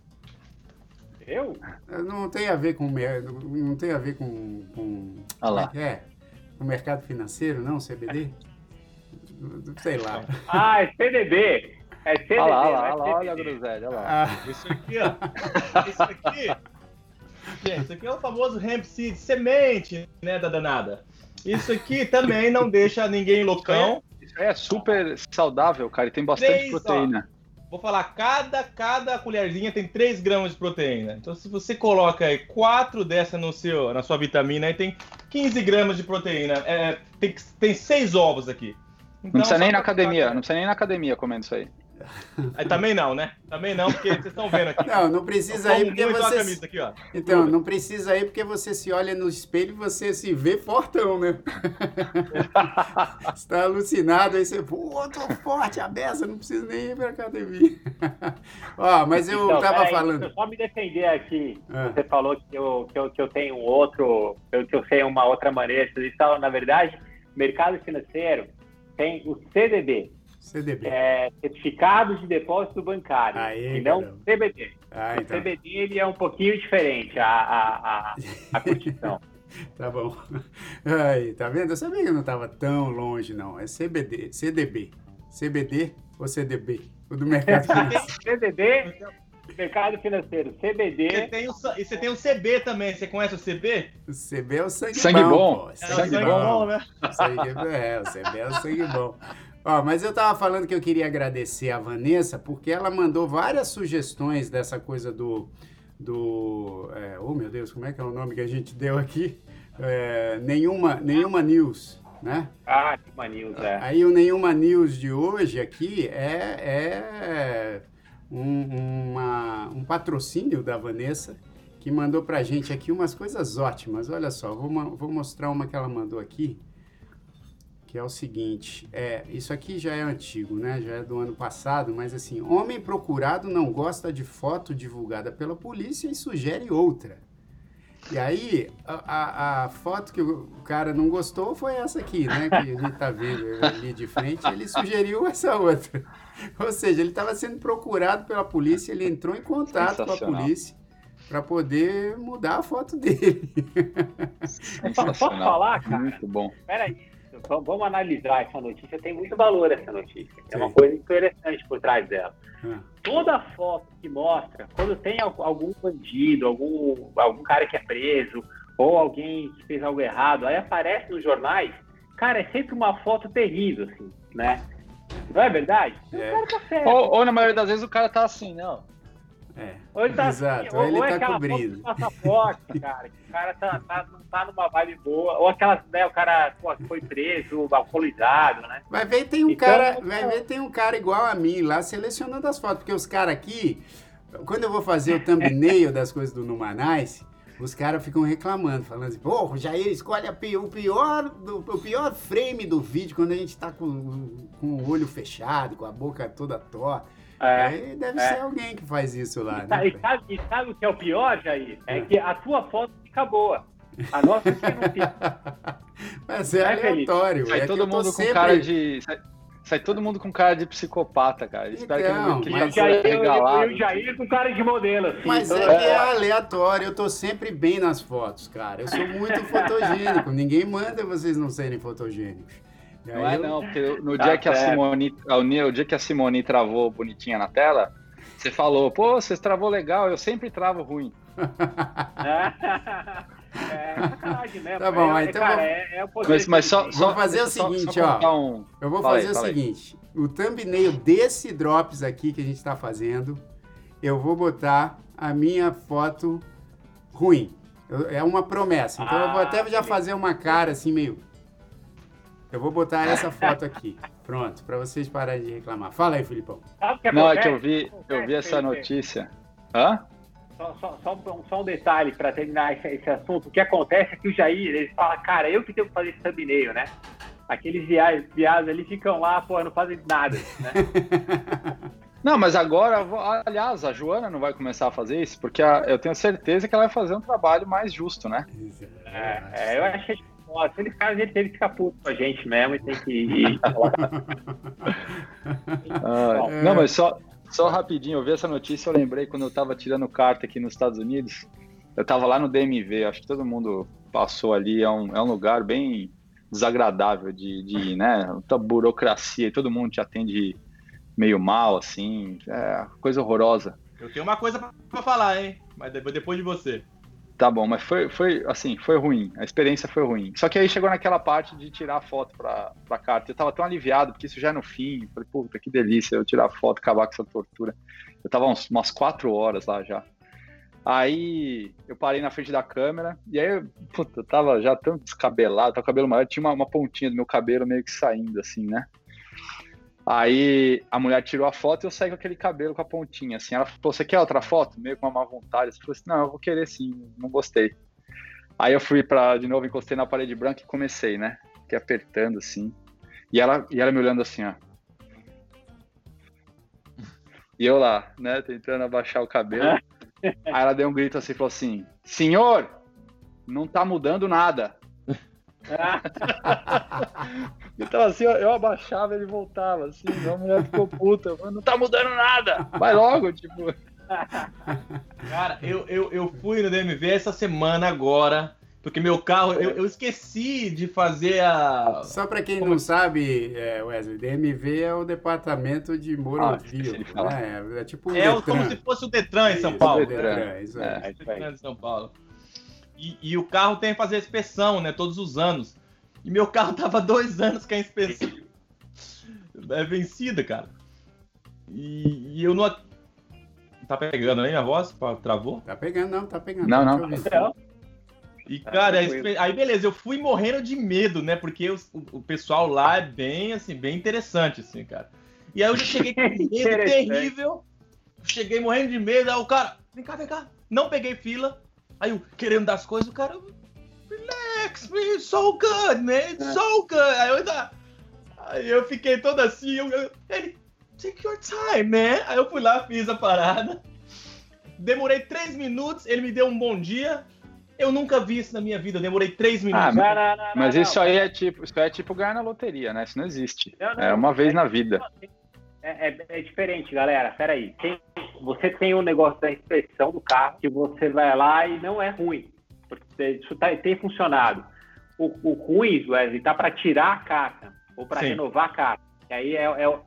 Eu? É, não tem a ver com não tem a ver com, com ah lá. É, é, com mercado financeiro, não, CBD? Sei lá. Ah, é CDB. É CDB. Olha lá, olha lá, olha, groselha, olha lá. Ah. Isso aqui, ó. Isso aqui Gente, isso aqui é o famoso hemp seed, semente, né, da danada. Isso aqui também não deixa ninguém loucão. Isso é super saudável, cara, e tem bastante Três, proteína. Ó, vou falar, cada, cada colherzinha tem 3 gramas de proteína. Então, se você coloca aí 4 dessa no seu, na sua vitamina, aí tem 15 gramas de proteína. É, tem, tem 6 ovos aqui. Então, não precisa nem na academia, não precisa nem na academia comendo isso aí. Aí, também não, né? Também não, porque vocês estão vendo aqui. Não, não precisa ir porque você. Aqui, então, não precisa ir porque você se olha no espelho e você se vê fortão, né? você tá alucinado, aí você, pô, tô forte, a beça, não preciso nem ir pra academia. Ó, mas eu então, tava falando. Só me defender aqui. Ah. Você falou que eu, que, eu, que eu tenho outro, que eu sei uma outra maneira. Isso, na verdade, mercado financeiro tem o CDB CDB. É, certificado de depósito bancário, Aê, e não caramba. CBD. Ah, então. O CBD ele é um pouquinho diferente, a, a, a, a condição. Tá bom. Aí, tá vendo? Eu sabia que não estava tão longe, não. É CBD, CDB. CBD ou CDB? O do mercado financeiro. CDB, mercado financeiro, CBD. Você tem o, e você tem o CB também. Você conhece o CB? O CB é o sangue, Sangue bom. bom. É o Sangue, sangue bom. bom, né? Sangue- é, o CB é o sangue bom. Ó, mas eu tava falando que eu queria agradecer a Vanessa, porque ela mandou várias sugestões dessa coisa do. do é, oh, meu Deus, como é que é o nome que a gente deu aqui? É, nenhuma, nenhuma News, né? Ah, que manios, é. Aí o Nenhuma News de hoje aqui é, é um, uma- um patrocínio da Vanessa, que mandou pra gente aqui umas coisas ótimas. Olha só, vou, vou mostrar uma que ela mandou aqui, que é o seguinte, é, isso aqui já é antigo, né? Já é do ano passado, mas assim, homem procurado não gosta de foto divulgada pela polícia e sugere outra. E aí, a, a- a foto que o cara não gostou foi essa aqui, né? Que a gente tá vendo ali de frente. Ele sugeriu essa outra. Ou seja, ele estava sendo procurado pela polícia, ele entrou em contato com a polícia para poder mudar a foto dele. Posso falar, cara? Muito bom. Peraí, vamos analisar essa notícia. Tem muito valor essa notícia. É uma coisa interessante por trás dela. Ah, Toda foto que mostra, quando tem al- algum bandido, algum, algum cara que é preso, ou alguém que fez algo errado, aí aparece nos jornais, cara, é sempre uma foto terrível, assim, né? Não é verdade? É. O cara tá certo. Ou, ou na maioria das vezes o cara tá assim, não. É. Ou ele tá Exato, ou ele ou é tá cobrindo. passaporte, cara, que o cara tá, tá- não tá numa vibe boa, ou aquelas, né, o cara pô, foi preso, alcoolizado, né? Vai ver tem um Então, cara, vai ver tem um cara igual a mim lá selecionando as fotos, porque os caras aqui, quando eu vou fazer o thumbnail das coisas do Numanice, os caras ficam reclamando, falando assim, pô, o Jair escolhe a pi- o pior, do- o pior frame do vídeo quando a gente tá com, com o olho fechado, com a boca toda torta. É. Aí deve é. ser alguém que faz isso lá, E, né? e sabe, e sabe o que é o pior, Jair? É É. que a tua foto fica boa. A nossa aqui não fica. Mas é Felipe? aleatório. Sai é todo mundo com sempre- cara de. Sai, sai todo mundo com cara de psicopata, cara. Espero Então, que não mas que Jair, já eu, regalado. e Jair com cara de modelo, assim. Mas Então, é que é aleatório, eu tô sempre bem nas fotos, cara. Eu sou muito fotogênico, ninguém manda vocês não serem fotogênicos. Não é não, porque no Tá dia que a certo. Simone, ah, o dia que a Simone travou bonitinha na tela, você falou, pô, vocês travou legal, eu sempre travo ruim. é sacanagem mesmo. Tá bom, é, então cara, vamos- é, é o poder Mas, só, Vou fazer o seguinte, só ó. um- Eu vou Fala aí, fazer o aí. seguinte: o thumbnail desse Drops aqui que a gente tá fazendo, eu vou botar a minha foto ruim. Eu- é uma promessa. Então eu vou Ah, até já fazer uma cara assim meio. Eu vou botar essa foto aqui. Pronto, pra vocês pararem de reclamar. Fala aí, Filipão. Não, é que eu vi, eu vi essa notícia. Hã? Só, só- só um, só um detalhe para terminar esse, esse assunto. O que acontece é que o Jair, ele fala, cara, eu que tenho que fazer esse thumbnail, né? Aqueles viados, viados ali ficam lá, pô, não fazem nada, né? Não, mas agora, aliás, a Joana não vai começar a fazer isso, porque a- eu tenho certeza que ela vai fazer um trabalho mais justo, né? É, é, eu acho que ó, se ele caso ele teve que ficar puto com a gente mesmo e tem que ir. Ah, É. Não, mas só, só rapidinho, eu vi essa notícia, eu lembrei quando eu tava tirando carta aqui nos Estados Unidos, eu tava lá no DMV, acho que todo mundo passou ali, é um, é um lugar bem desagradável de, de ir, né? Muita burocracia e todo mundo te atende meio mal, assim, é coisa horrorosa. Eu tenho uma coisa pra- pra falar, hein? Mas depois de você. Tá bom, mas foi, foi assim, foi ruim. A experiência foi ruim. Só que aí chegou naquela parte de tirar foto pra, pra carta. Eu tava tão aliviado, porque isso já é no fim. Falei, puta, que delícia eu tirar foto, acabar com essa tortura. Eu tava uns, umas quatro horas lá já. Aí eu parei na frente da câmera, e aí, eu, puta, eu tava já tão descabelado, tava com o cabelo maior, tinha uma, uma pontinha do meu cabelo meio que saindo, assim, né? Aí a mulher tirou a foto e eu saí com aquele cabelo com a pontinha, assim. Ela falou, você quer outra foto? Meio com uma má vontade. Eu falei assim, não, eu vou querer sim, não gostei. Aí eu fui pra, de novo, encostei na parede branca e comecei, né? Fiquei apertando, assim. E ela, e ela me olhando assim, ó. E eu lá, né, tentando abaixar o cabelo. Aí ela deu um grito assim, falou assim, senhor, não tá mudando nada. Então assim, eu, eu abaixava, ele voltava, assim, a mulher ficou puta, falou, não tá mudando nada, vai logo, tipo. Cara, eu, eu, eu fui no DMV essa semana agora Porque meu carro, eu, eu esqueci de fazer a. Só para quem Como... não sabe, é, Wesley, DMV é o departamento de Morovia. Ah, né? É, é tipo É como se fosse o Detran em São Paulo. Isso, Detran, isso é. é, Detran em São Paulo. E, e, o carro tem que fazer a inspeção, né? Todos os anos. E meu carro tava dois anos com a inspeção. É vencida, cara. E, e eu não. Tá pegando aí a voz? Travou? Tá pegando, não, tá pegando. Não, não. não. E, tá cara, aí beleza, eu fui morrendo de medo, né? Porque o, o pessoal lá é bem, assim, bem interessante, assim, cara. E aí eu já cheguei com medo terrível. Cheguei morrendo de medo, aí o cara, vem cá, vem cá. Não peguei fila. Aí eu, querendo das coisas, o cara, relax, man, it's so good, man, it's so good. Aí eu ainda, aí eu fiquei todo assim, eu, eu, ele, take your time, man. Aí eu fui lá, fiz a parada. Demorei três minutos, ele me deu um bom dia. Eu nunca vi isso na minha vida, demorei três ah, minutos. Ah, não, não, não, mas isso aí é tipo, isso é tipo ganhar na loteria, né? Isso não existe. é uma vez na vida. É, é, é, diferente, galera. Peraí. Tem, você tem o um negócio da inspeção do carro, que você vai lá e não é ruim. Porque isso tá, tem funcionado. O, o ruim, Wesley, tá para tirar a carta ou para renovar a carta. E aí é, é,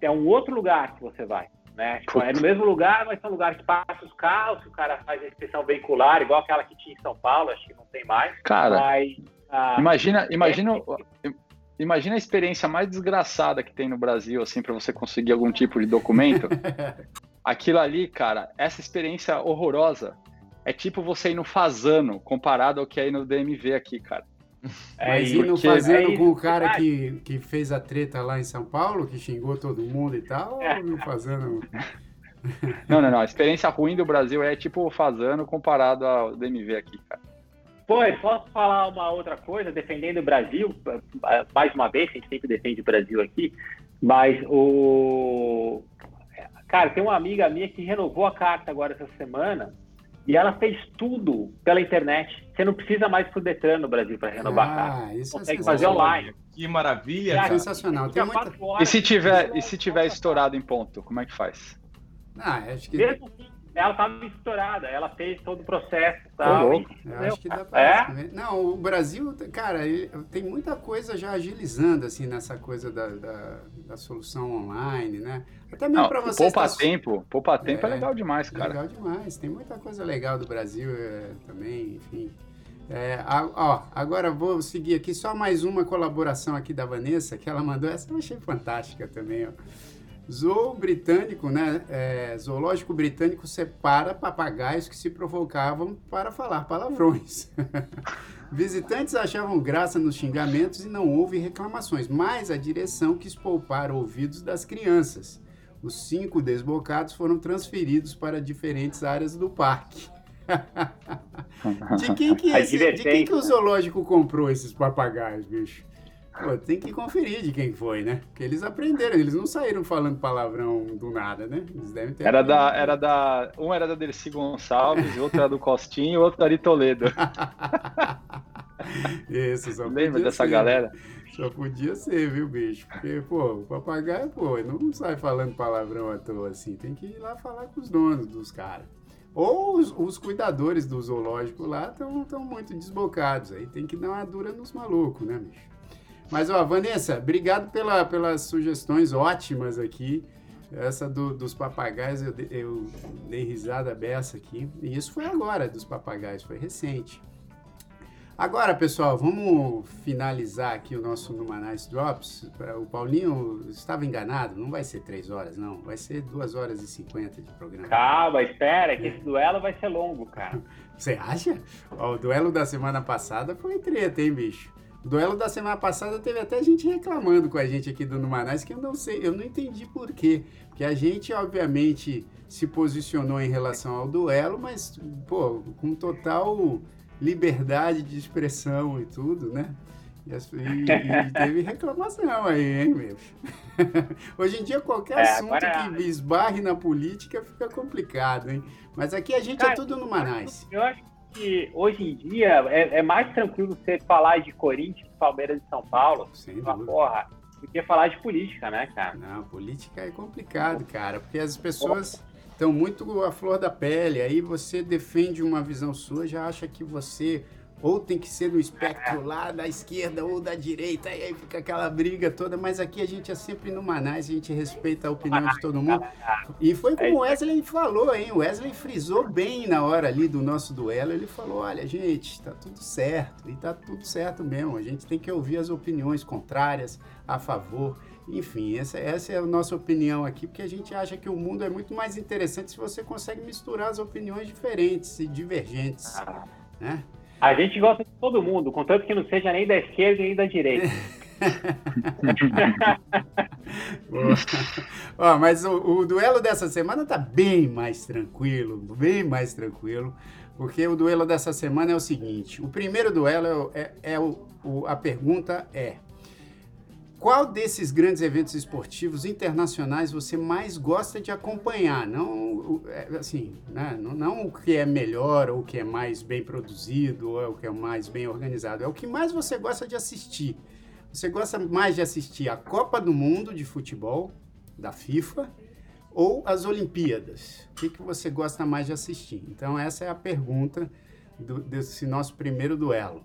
é um outro lugar que você vai. Né? Tipo, é no mesmo lugar, mas é um lugar que passa os carros, o cara faz a inspeção veicular, igual aquela que tinha em São Paulo, acho que não tem mais. Cara, mas, ah, imagina, imagina, é... imagina a experiência mais desgraçada que tem no Brasil, assim, para você conseguir algum tipo de documento. Aquilo ali, cara, essa experiência horrorosa é tipo você ir no Fazano, comparado ao que é ir no DMV aqui, cara. É Mas indo fazendo é com o cara que, que fez a treta lá em São Paulo, que xingou todo mundo e tal, é. ou fazendo. Não, não, não. A experiência ruim do Brasil é tipo fazendo comparado ao DMV aqui, cara. Pô, posso falar uma outra coisa, defendendo o Brasil, mais uma vez, a gente sempre defende o Brasil aqui, mas o. Cara, tem uma amiga minha que renovou a carta agora essa semana e ela fez tudo pela internet. Você não precisa mais pro Detran no Brasil para renovar ah, a carta. Isso é Consegue é fazer online. Que maravilha, cara. Sensacional. Tem muita... E se tiver, e se tiver estourado em ponto, como é que faz? Ah, acho que... Mesmo assim, ela estava estourada, ela fez todo o processo tal, e tal. acho que dá pra é? Não, o Brasil, cara, tem muita coisa já agilizando, assim, nessa coisa da, da, da solução online, né? Até mesmo para você. Poupa estar... tempo, poupa tempo é, é, legal demais, cara. Legal demais, tem muita coisa legal do Brasil é, também, enfim. É, ó, agora vou seguir aqui só mais uma colaboração aqui da Vanessa, que ela mandou, essa eu achei fantástica também, ó. Zoo britânico, né? É, zoológico britânico separa papagaios que se provocavam para falar palavrões. Visitantes achavam graça nos xingamentos e não houve reclamações, mas a direção quis poupar ouvidos das crianças. Os cinco desbocados foram transferidos para diferentes áreas do parque. de quem que, esse, de quem que o zoológico comprou esses papagaios, bicho? Pô, tem que conferir de quem foi, né? Porque eles aprenderam, eles não saíram falando palavrão do nada, né? Eles devem ter. Era da, era da. Um era da Dercy Gonçalves, outro era do Costinho e outro da Ari Toledo. Isso, só Lembra dessa ser. galera? Só podia ser, viu, bicho? Porque, pô, o papagaio, pô, não sai falando palavrão à toa assim. Tem que ir lá falar com os donos dos caras. Ou os, os, cuidadores do zoológico lá estão muito desbocados. Aí tem que dar uma dura nos malucos, né, bicho? Mas, ó, Vanessa, obrigado pela, pelas sugestões ótimas aqui. Essa do, dos papagaios, eu, eu dei risada beça aqui. E isso foi agora, dos papagaios, foi recente. Agora, pessoal, vamos finalizar aqui o nosso Numanais Drops. O Paulinho estava enganado, não vai ser três horas, não. Vai ser duas horas e cinquenta de programa. Calma, espera, que esse duelo vai ser longo, cara. Você acha? Ó, o duelo da semana passada foi treta, hein, bicho? Duelo da semana passada teve até gente reclamando com a gente aqui do Numanais, que eu não sei, eu não entendi por quê. Porque a gente, obviamente, se posicionou em relação ao duelo, mas, pô, com total liberdade de expressão e tudo, né? E, e, teve reclamação aí, hein, meu? Hoje em dia, qualquer é, assunto agora... que esbarre na política fica complicado, hein? Mas aqui a gente é Cara, é tudo no Manais. Eu acho que hoje em dia é, é, mais tranquilo você falar de Corinthians, Palmeiras e São Paulo, Sem uma porra, do que falar de política, né, cara? Não, política é complicado, cara, porque as pessoas estão muito à flor da pele, aí você defende uma visão sua, já acha que você ou tem que ser no espectro lá da esquerda ou da direita, e aí fica aquela briga toda, mas aqui a gente é sempre no Manais, a gente respeita a opinião de todo mundo. E foi como o Wesley falou, hein? O Wesley frisou bem na hora ali do nosso duelo, ele falou, olha, gente, tá tudo certo, e tá tudo certo mesmo, a gente tem que ouvir as opiniões contrárias, a favor, enfim, essa, essa é a nossa opinião aqui, porque a gente acha que o mundo é muito mais interessante se você consegue misturar as opiniões diferentes e divergentes, né? A gente gosta de todo mundo, contanto que não seja nem da esquerda nem da direita. Ó, mas o, o, duelo dessa semana tá bem mais tranquilo, bem mais tranquilo, porque o duelo dessa semana é o seguinte: o primeiro duelo é, é, é o, o, a pergunta é qual desses grandes eventos esportivos internacionais você mais gosta de acompanhar? Não, é, assim, né? não, não, o que é melhor, ou o que é mais bem produzido, ou é o que é mais bem organizado. É o que mais você gosta de assistir. Você gosta mais de assistir a Copa do Mundo de futebol, da FIFA, ou as Olimpíadas? O que, que você gosta mais de assistir? Então, essa é a pergunta do, desse nosso primeiro duelo.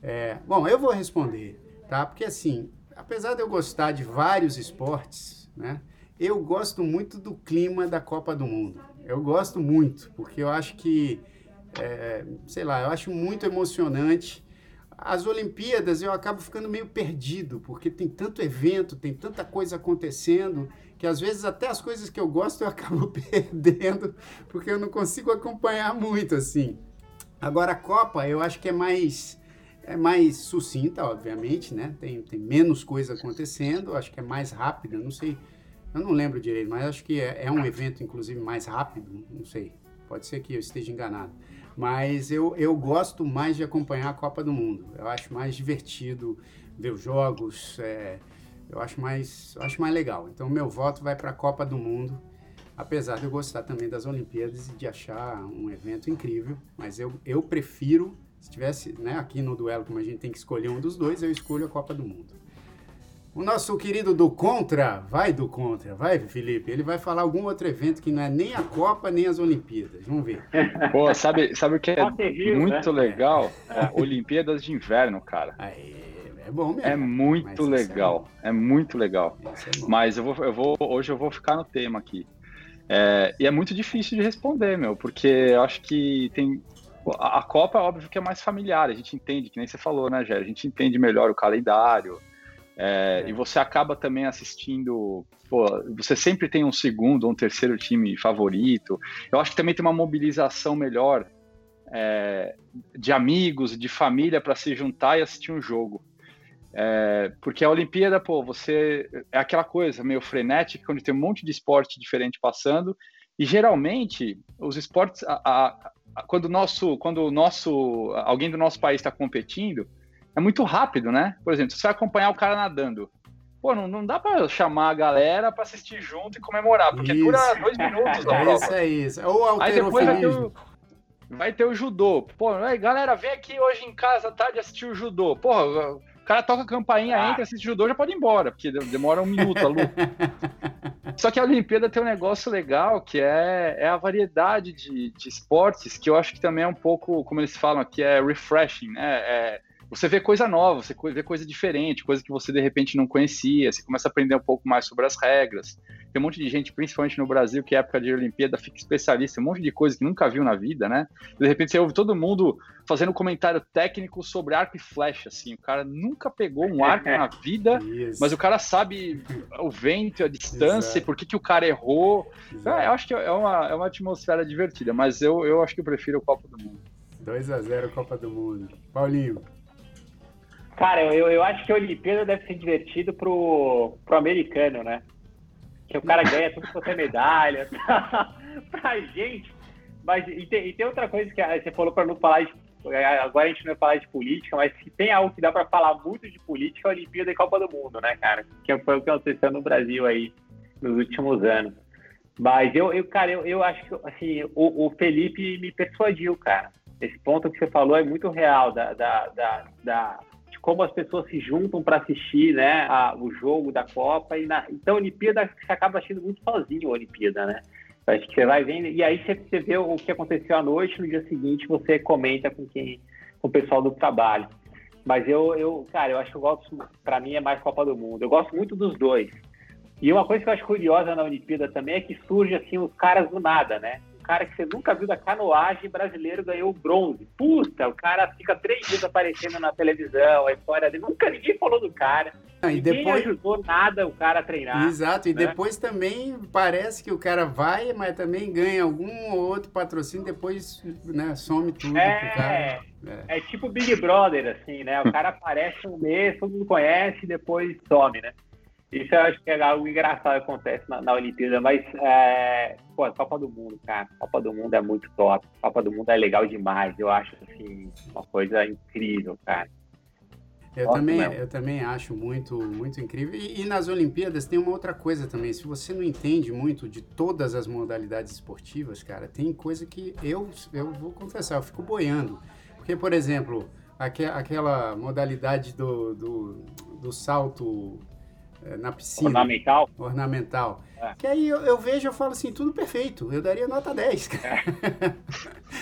É, bom, eu vou responder, tá? Porque, assim, apesar de eu gostar de vários esportes, né, eu gosto muito do clima da Copa do Mundo. Eu gosto muito, porque eu acho que, é, sei lá, eu acho muito emocionante. As Olimpíadas eu acabo ficando meio perdido, porque tem tanto evento, tem tanta coisa acontecendo, que às vezes até as coisas que eu gosto eu acabo perdendo, porque eu não consigo acompanhar muito assim. Agora a Copa eu acho que é mais é mais sucinta, obviamente, né? Tem, tem menos coisa acontecendo, acho que é mais rápida, não sei, eu não lembro direito, mas acho que é, é, um evento, inclusive, mais rápido, não sei, pode ser que eu esteja enganado. Mas eu, eu gosto mais de acompanhar a Copa do Mundo, eu acho mais divertido ver os jogos, é, eu acho mais, eu acho mais legal. Então, meu voto vai para a Copa do Mundo, apesar de eu gostar também das Olimpíadas e de achar um evento incrível, mas eu, eu prefiro se tivesse né, aqui no duelo, como a gente tem que escolher um dos dois, eu escolho a Copa do Mundo. O nosso querido do Contra, vai do Contra, vai Felipe, ele vai falar algum outro evento que não é nem a Copa nem as Olimpíadas, vamos ver. Pô, sabe, sabe o que é muito né? legal? É, Olimpíadas de Inverno, cara. Aí, é bom mesmo. É muito legal, é, é, muito legal. É Mas eu vou, eu vou, hoje eu vou ficar no tema aqui. É, e é muito difícil de responder, meu, porque eu acho que tem, a, Copa, óbvio que é mais familiar, a gente entende, que nem você falou, né, Gé? A gente entende melhor o calendário. É, é. E você acaba também assistindo. Pô, você sempre tem um segundo ou um terceiro time favorito. Eu acho que também tem uma mobilização melhor é, de amigos, de família para se juntar e assistir um jogo. É, porque a Olimpíada, pô, você é aquela coisa meio frenética, onde tem um monte de esporte diferente passando, e geralmente os esportes, a, a, quando o nosso, quando o nosso, alguém do nosso país está competindo, é muito rápido, né? Por exemplo, você vai acompanhar o cara nadando. Pô, não, não dá para chamar a galera para assistir junto e comemorar, porque isso. dura dois minutos a prova. Isso é isso. Ou Aí depois vai ter, o, vai ter o judô. Pô, galera, vem aqui hoje em casa, tá, de assistir o judô. Porra, o cara toca a campainha, ah. entra, assiste judô, já pode ir embora, porque demora um minuto a luta. Só que a Olimpíada tem um negócio legal que é, é a variedade de, de esportes, que eu acho que também é um pouco, como eles falam aqui, é refreshing, né? É, você vê coisa nova, você vê coisa diferente, coisa que você de repente não conhecia, você começa a aprender um pouco mais sobre as regras. Tem um monte de gente, principalmente no Brasil, que é época de Olimpíada, fica especialista, um monte de coisa que nunca viu na vida, né? De repente você ouve todo mundo fazendo comentário técnico sobre arco e flecha, assim. O cara nunca pegou um arco na vida, mas o cara sabe o vento, a distância, por que, que o cara errou. Então, eu acho que é uma, é uma atmosfera divertida, mas eu, eu acho que eu prefiro o Copa do Mundo. 2 a 0 Copa do Mundo. Paulinho. Cara, eu, eu acho que a Olimpíada deve ser divertido pro, pro americano, né? Que o cara ganha tudo quanto é medalha. pra gente. Mas e tem, e tem, outra coisa que você falou para não falar de. Agora a gente não vai falar de política, mas se tem algo que dá para falar muito de política, é a Olimpíada e Copa do Mundo, né, cara? Que foi o que aconteceu no Brasil aí nos últimos anos. Mas eu, eu cara, eu, eu acho que assim, o, o Felipe me persuadiu, cara. Esse ponto que você falou é muito real da, da, da, da como as pessoas se juntam para assistir né, a, o jogo da Copa. E na, então, a Olimpíada, você acaba assistindo muito sozinho a Olimpíada, né? Acho que você vai vendo, e aí você, você vê o que aconteceu à noite, no dia seguinte você comenta com quem, com o pessoal do trabalho. Mas eu, eu, cara, eu acho que eu gosto, para mim é mais Copa do Mundo. Eu gosto muito dos dois. E uma coisa que eu acho curiosa na Olimpíada também é que surge assim os caras do nada, né? Cara que você nunca viu da canoagem brasileiro ganhou bronze. Puta, o cara fica três dias aparecendo na televisão, a história dele. Nunca ninguém falou do cara. Ah, e ninguém depois... ajudou nada o cara a treinar. Exato, e né? depois também parece que o cara vai, mas também ganha algum ou outro patrocínio, depois né, some tudo. pro cara. É, é tipo Big Brother, assim, né? O cara aparece um mês, todo mundo conhece depois some, né? Isso eu acho que é algo engraçado que acontece na, na Olimpíada, mas, é, pô, Copa do Mundo, cara, Copa do Mundo é muito top. Copa do Mundo é legal demais, eu acho, assim, uma coisa incrível, cara. Eu também, eu também acho muito, muito incrível. E, e nas Olimpíadas tem uma outra coisa também. Se você não entende muito de todas as modalidades esportivas, cara, tem coisa que eu, eu vou confessar, eu fico boiando. Porque, por exemplo, aque, aquela modalidade do, do, do salto na piscina Ornamental, ornamental. É. Que aí eu, eu vejo eu falo assim, tudo perfeito. Eu daria nota 10. cara.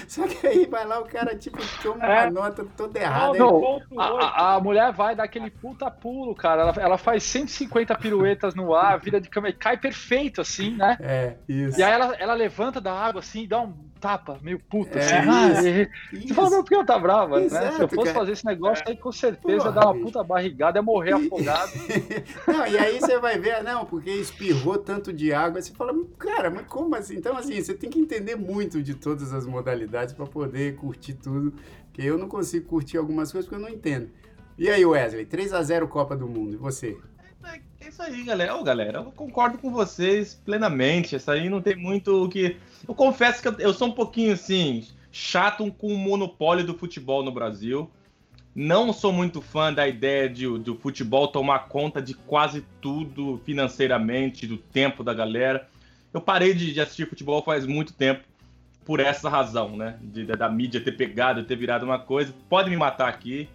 Só que aí vai lá o cara, tipo, toma É. uma nota toda errada. Não, aí- ponto A, a- mulher vai dar aquele puta pulo, cara. Ela, ela faz 150 piruetas no ar, vira de cama e cai perfeito, assim, né? É, isso. E aí ela, ela levanta da água assim dá um tapa meio puto, É, assim. Ah, isso, e- isso. Você fala, meu, por que ela tá brava, né? Exato, Se eu fosse cara. fazer esse negócio aí, com certeza Porra, dar uma bicho. puta barrigada, ia morrer afogado. Não, e aí você vai ver, ah, não, porque espirrou tanto de água, você fala, cara, mas como assim? Então, assim, você tem que entender muito de todas as modalidades para poder curtir tudo, porque eu não consigo curtir algumas coisas porque eu não entendo. E aí, Wesley, 3 a 0 Copa do Mundo, e você? É isso aí, galera. Ô, galera, eu concordo com vocês plenamente. Essa aí não tem muito o que. Eu confesso que eu, sou um pouquinho assim, chato com o monopólio do futebol no Brasil. Não sou muito fã da ideia de o- futebol tomar conta de quase tudo financeiramente, do tempo da galera. Eu parei de, de assistir futebol faz muito tempo por essa razão, né? De- da mídia ter pegado, ter virado uma coisa. Pode me matar aqui.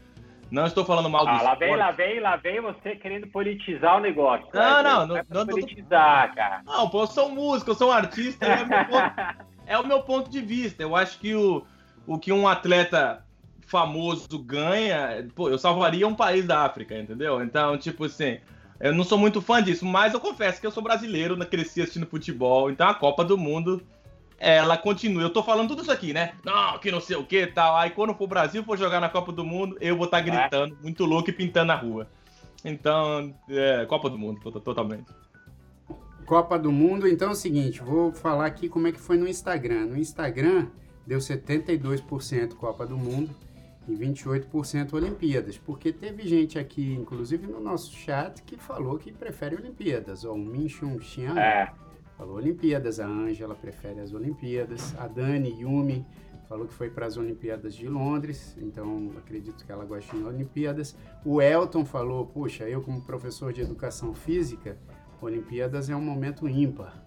Não estou falando mal do Ah, lá vem, esporte. lá vem, lá vem você querendo politizar o negócio. Não, Wesley. não, não, é não, não- politizar, cara. Não, pô, eu sou um músico, eu sou um artista, é o meu ponto, é o meu ponto de vista. Eu acho que o, o que um atleta famoso ganha, pô, eu salvaria um país da África, entendeu? Então, tipo assim, eu não sou muito fã disso, mas eu confesso que eu sou brasileiro, né, cresci assistindo futebol, então a Copa do Mundo, ela continua. Eu tô falando tudo isso aqui, né? Não, que não sei o que tal. Aí quando for o Brasil for jogar na Copa do Mundo, eu vou estar gritando, muito louco e pintando na rua. Então, é, Copa do Mundo, to- totalmente. Copa do Mundo, então é o seguinte, vou falar aqui como é que foi no Instagram. No Instagram deu 72% Copa do Mundo e 28% Olimpíadas, porque teve gente aqui, inclusive no nosso chat, que falou que prefere Olimpíadas. Ó, o Min Chun Xian É, falou Olimpíadas, a Ângela prefere as Olimpíadas, a Dani Yumi falou que foi para as Olimpíadas de Londres, então acredito que ela gosta de Olimpíadas. O Elton falou, puxa, eu como professor de educação física, Olimpíadas é um momento ímpar.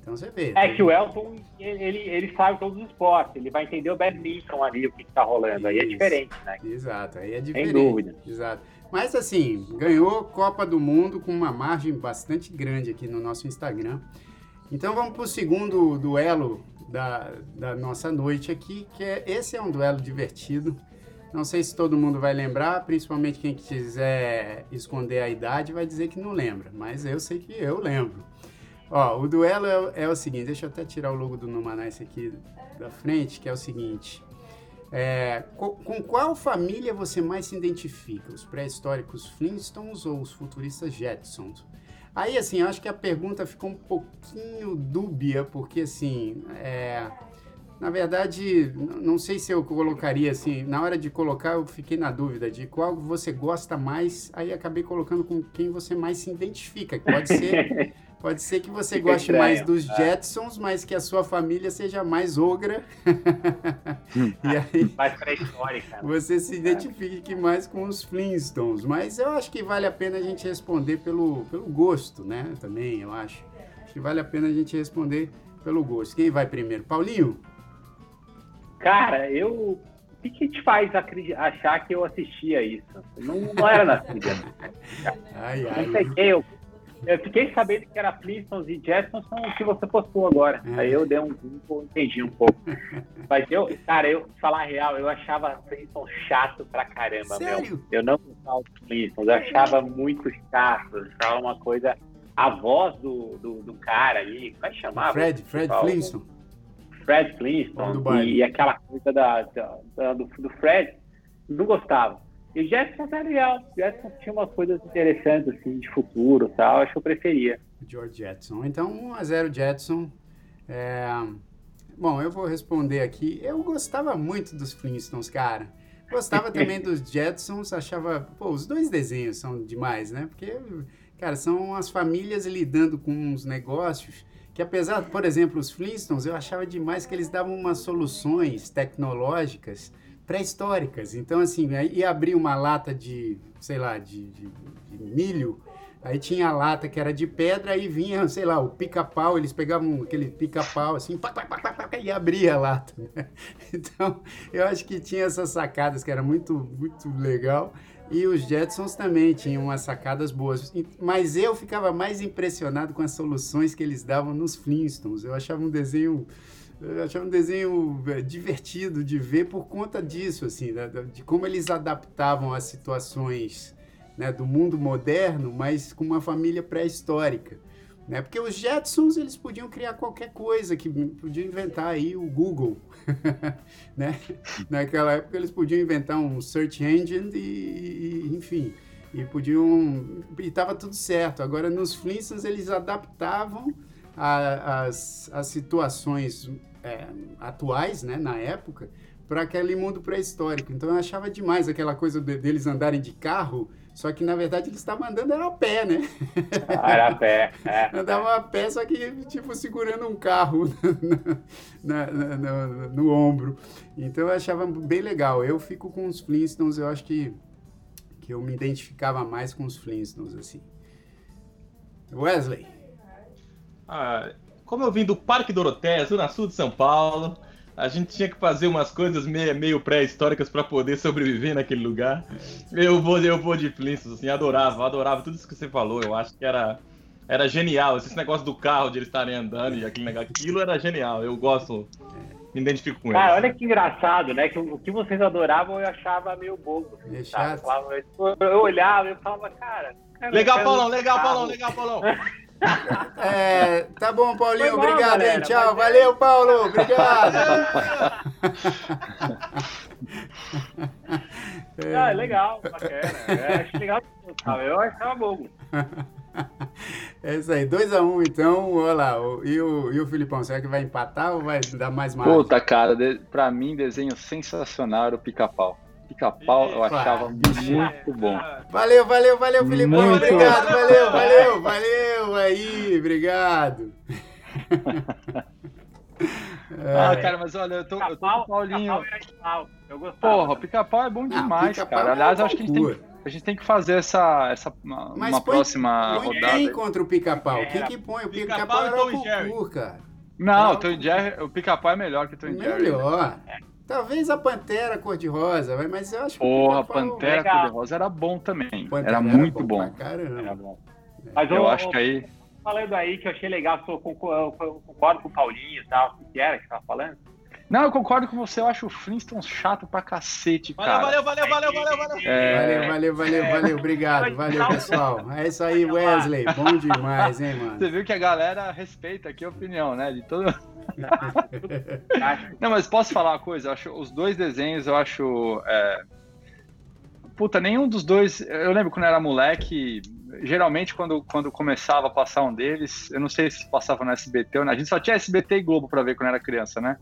Então você vê. é que o Elton, ele, ele sabe todos os esportes, ele vai entender o badminton ali, o que, que tá rolando. Aí é Isso. diferente, né? Exato, aí é diferente. dúvida. Exato. Mas assim, ganhou Copa do Mundo com uma margem bastante grande aqui no nosso Instagram. Então vamos para o segundo duelo da, da nossa noite aqui, que é esse é um duelo divertido. Não sei se todo mundo vai lembrar, principalmente quem quiser esconder a idade vai dizer que não lembra, mas eu sei que eu lembro. Ó, o duelo é, é o seguinte, deixa eu até tirar o logo do Numanice aqui da frente, que é o seguinte. É, co- com qual família você mais se identifica? Os pré-históricos Flintstones ou os futuristas Jetsons? Aí, assim, acho que a pergunta ficou um pouquinho dúbia, porque, assim, é, na verdade, não sei se eu colocaria, assim, na hora de colocar, eu fiquei na dúvida de qual você gosta mais, aí acabei colocando com quem você mais se identifica, que pode ser... Pode ser que você Fica goste estranho, mais dos é. Jetsons, mas que a sua família seja mais ogra. e aí Mais pré-histórica. você se identifique mais com os Flintstones. Mas eu acho que vale a pena a gente responder pelo, pelo gosto, né? Também, eu acho. Acho que vale a pena a gente responder pelo gosto. Quem vai primeiro? Paulinho? Cara, eu. O que, que te faz achar que eu assistia isso? Não, não era nascido. Ai, Não ai. sei quem eu. Eu fiquei sabendo que era Flintstones e Jetsons são o que você postou agora. É. Aí eu dei um Google, entendi um pouco. Mas eu, cara, eu, falar a real, eu achava Flintstones chato pra caramba, Sério? meu. Eu não gostava dos Flintstones, eu achava muito chato. Eu achava uma coisa. A voz do, do, do cara ali, como é que chamava? Fred, Fred Flintstone. Fred Flintstone. E, e, aquela coisa da, da, da do, do Fred, não gostava. E o Jetson tá legal. O Jetson tinha umas coisas interessantes, assim, de futuro tal. Acho que eu preferia. George Jetson. Então, 1x0 Jetson. É... Bom, eu vou responder aqui. Eu gostava muito dos Flintstones, cara. Gostava também dos Jetsons, achava... Pô, os dois desenhos são demais, né? Porque, cara, são as famílias lidando com uns negócios que apesar, por exemplo, os Flintstones, eu achava demais que eles davam umas soluções tecnológicas pré-históricas. Então, assim, aí abrir uma lata de, sei lá, de, de, de milho, aí tinha a lata que era de pedra, aí vinha, sei lá, o pica-pau, eles pegavam aquele pica-pau assim, pá, pá, pá, e abria a lata. Né? Então, eu acho que tinha essas sacadas que era muito, muito legal. E os Jetsons também tinham umas sacadas boas. Mas eu ficava mais impressionado com as soluções que eles davam nos Flintstones. Eu achava um desenho eu achava um desenho é, divertido de ver por conta disso, assim, né? de como eles adaptavam as situações né, do mundo moderno, mas com uma família pré-histórica. Né? Porque os Jetsons, eles podiam criar qualquer coisa, que podiam inventar aí o Google. né? Naquela época, eles podiam inventar um search engine e, e enfim, e podiam... E estava tudo certo. Agora, nos Flintstones, eles adaptavam as, as situações é, atuais, né, na época, para aquele mundo pré-histórico. Então eu achava demais aquela coisa de, deles andarem de carro, só que na verdade eles estavam andando era a pé, né? Ah, era a pé. É. Andavam a pé, só que tipo segurando um carro na, na, na, no, no ombro. Então eu achava bem legal. Eu fico com os Flintstones, eu acho que, que eu me identificava mais com os Flintstones, assim. Wesley. Ah, como eu vim do Parque Doroteia, Zona Sul de São Paulo, a gente tinha que fazer umas coisas meio, meio pré-históricas para poder sobreviver naquele lugar. Eu vou, eu vou de Flintstones, assim, adorava, adorava tudo isso que você falou. Eu acho que era, era genial. Esse negócio do carro, de eles estarem andando e aquele negócio, aquilo era genial. Eu gosto, me identifico com Cara, olha que engraçado, né? Que o que vocês adoravam eu achava meio bobo. Assim, eu, eu olhava e falava, cara. cara legal, Paulão, legal, Paulão, legal, Paulão. É, tá bom, Paulinho. Bom, obrigado, galera, hein? Tchau. Valeu, Paulo. Obrigado. é. Ah, legal, bacana. Eu acho legal. Eu achava bobo. É isso aí, 2x1 um, então, olha lá, e o, e o Filipão, será que vai empatar ou vai dar mais margem? Puta, cara, de, pra mim, desenho sensacional era o pica-pau. Pica-pau eu achava muito bom. Valeu, valeu, valeu, Filipão. Muito obrigado, valeu, valeu, valeu aí, obrigado. ah, cara, mas olha, eu tô, eu tô com o Paulinho. Eu Porra, o pica-pau é bom demais, ah, cara. Aliás, é acho que a gente, tem, a gente tem que fazer essa, essa uma, uma põe, próxima põe rodada. Quem contra o pica-pau? Quem que põe? O pica-pau pica era o Goku, cara. Não, o Tom Jerry, o pica-pau é melhor que o Tom Jerry. Melhor. Talvez a Pantera cor-de-rosa, mas eu acho que. Porra, Pantera cor-de-rosa era bom também. Pantera era muito bom. bom. Caramba. Era bom. Mas eu, eu acho que aí. Falando aí que eu achei legal, eu concordo com o Paulinho e tal. O que era que tava falando? Não, eu concordo com você, eu acho o Flintstones chato pra cacete, cara. Valeu, valeu, valeu, valeu, valeu, valeu. É... Valeu, valeu, valeu, valeu, obrigado, valeu, pessoal. É isso aí, Wesley, bom demais, hein, mano. Você viu que a galera respeita aqui a opinião, né, de todo... Não, mas posso falar uma coisa? Eu acho os dois desenhos, eu acho. É... Puta, nenhum dos dois. Eu lembro quando eu era moleque, geralmente quando, quando começava a passar um deles, eu não sei se passava no SBT ou não. A gente só tinha SBT e Globo pra ver quando era criança, né?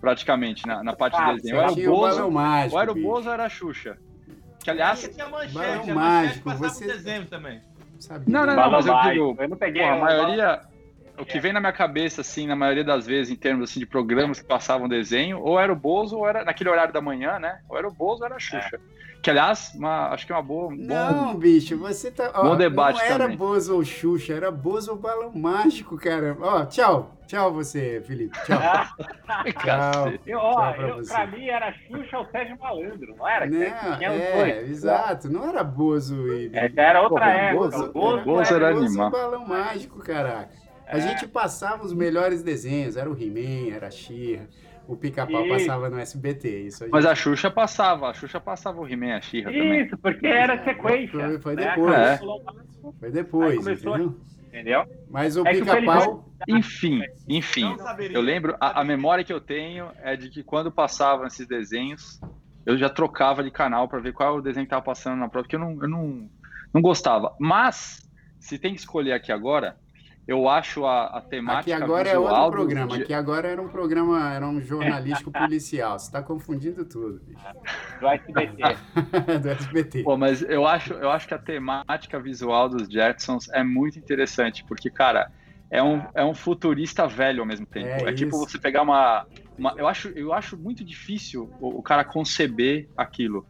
Praticamente, na, na parte ah, de desenho. Ou era o Bozo, mágico, ou era o Bozo ou era a Xuxa. Que aliás. Tinha manchete, a mágico, você... desenho também. Sabia. Não, não, não, mas eu digo. Eu não peguei. Pô, a maioria o que vem na minha cabeça, assim, na maioria das vezes, em termos assim, de programas que passavam desenho, ou era o Bozo, ou era naquele horário da manhã, né? Ou era o Bozo, ou era a Xuxa. É. Que, aliás, uma, acho que é uma boa. Um não, bom, bicho, você tá. Ó, bom debate não era também. Bozo ou Xuxa, era Bozo ou Balão Mágico, cara. Ó, tchau. Tchau, você, Felipe. Tchau. tchau. Eu, ó, tchau pra, eu, pra, mim era Xuxa ou Sérgio Malandro, não era? Não, é, exato. Não era Bozo e. É, era outra Pô, época. Bozo, Bozo, era, Bozo era, era animal. Balão Mágico, caraca. A é. gente passava os melhores desenhos. Era o He-Man, era a Xirra. O pica-pau passava no SBT. Isso a gente... Mas a Xuxa passava. A Xuxa passava o He-Man, a Xirra também. Isso, porque era sequência. Foi, foi né? depois. É. Foi depois, começou, entendeu? Entendeu? Mas o é pica-pau... Enfim, enfim. Eu lembro, a, a memória que eu tenho é de que quando passavam esses desenhos, eu já trocava de canal para ver qual o desenho que estava passando na prova, porque eu não, eu não, não gostava. Mas, se tem que escolher aqui agora, eu acho a, a temática. Aqui agora é outro programa. Aqui agora era um programa, era um jornalístico policial. Você está confundindo tudo, bicho. Do SBT. Do SBT. Pô, mas eu acho, eu acho que a temática visual dos Jetsons é muito interessante, porque, cara, é um, é um futurista velho ao mesmo tempo. É, é tipo você pegar uma. uma eu, acho, eu acho muito difícil o, o cara conceber aquilo.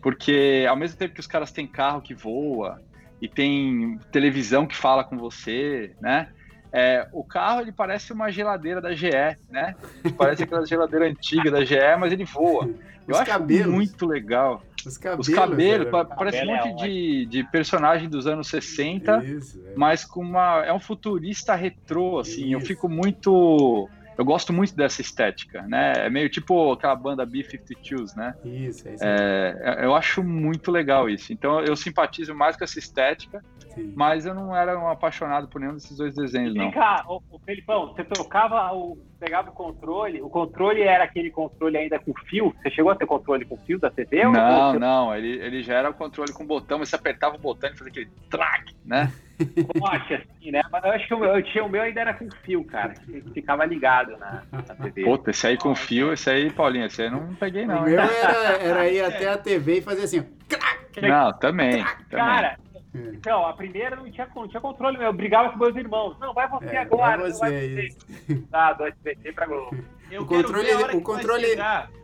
Porque ao mesmo tempo que os caras têm carro que voa, e tem televisão que fala com você, né? É, o carro ele parece uma geladeira da GE, né? Parece aquela geladeira antiga da GE, mas ele voa. Eu Os acho cabelos. muito legal. Os cabelos, Os cabelos parece um monte é de, de personagem dos anos 60, Isso, é. mas com uma. É um futurista retrô, assim. Isso. Eu fico muito eu gosto muito dessa estética, né? É meio tipo aquela banda B-52s, né? Isso, é isso. É, eu acho muito legal isso. Então eu simpatizo mais com essa estética, Sim. mas eu não era um apaixonado por nenhum desses dois desenhos, não. Vem cá, o, o Felipão, você trocava o. Pegava o controle, o controle era aquele controle ainda com fio? Você chegou a ter controle com fio da TV? Não, ou não, ele, ele já era o controle com botão, mas você apertava o botão e fazia aquele track, né? Poxa, assim, né? Mas eu acho que eu, eu tinha o meu ainda era com fio, cara. Que ficava ligado na, na TV. Puta, esse aí com fio, esse aí, Paulinho, esse aí não peguei, não. O meu era, era ir até a TV e fazer assim, Não, também. Cara, também. então, a primeira não tinha, não tinha controle meu. Eu brigava com meus irmãos. Não, vai você é, agora. Vai você, vai você. Tá, do SBT pra Globo. Eu o controle, o controle,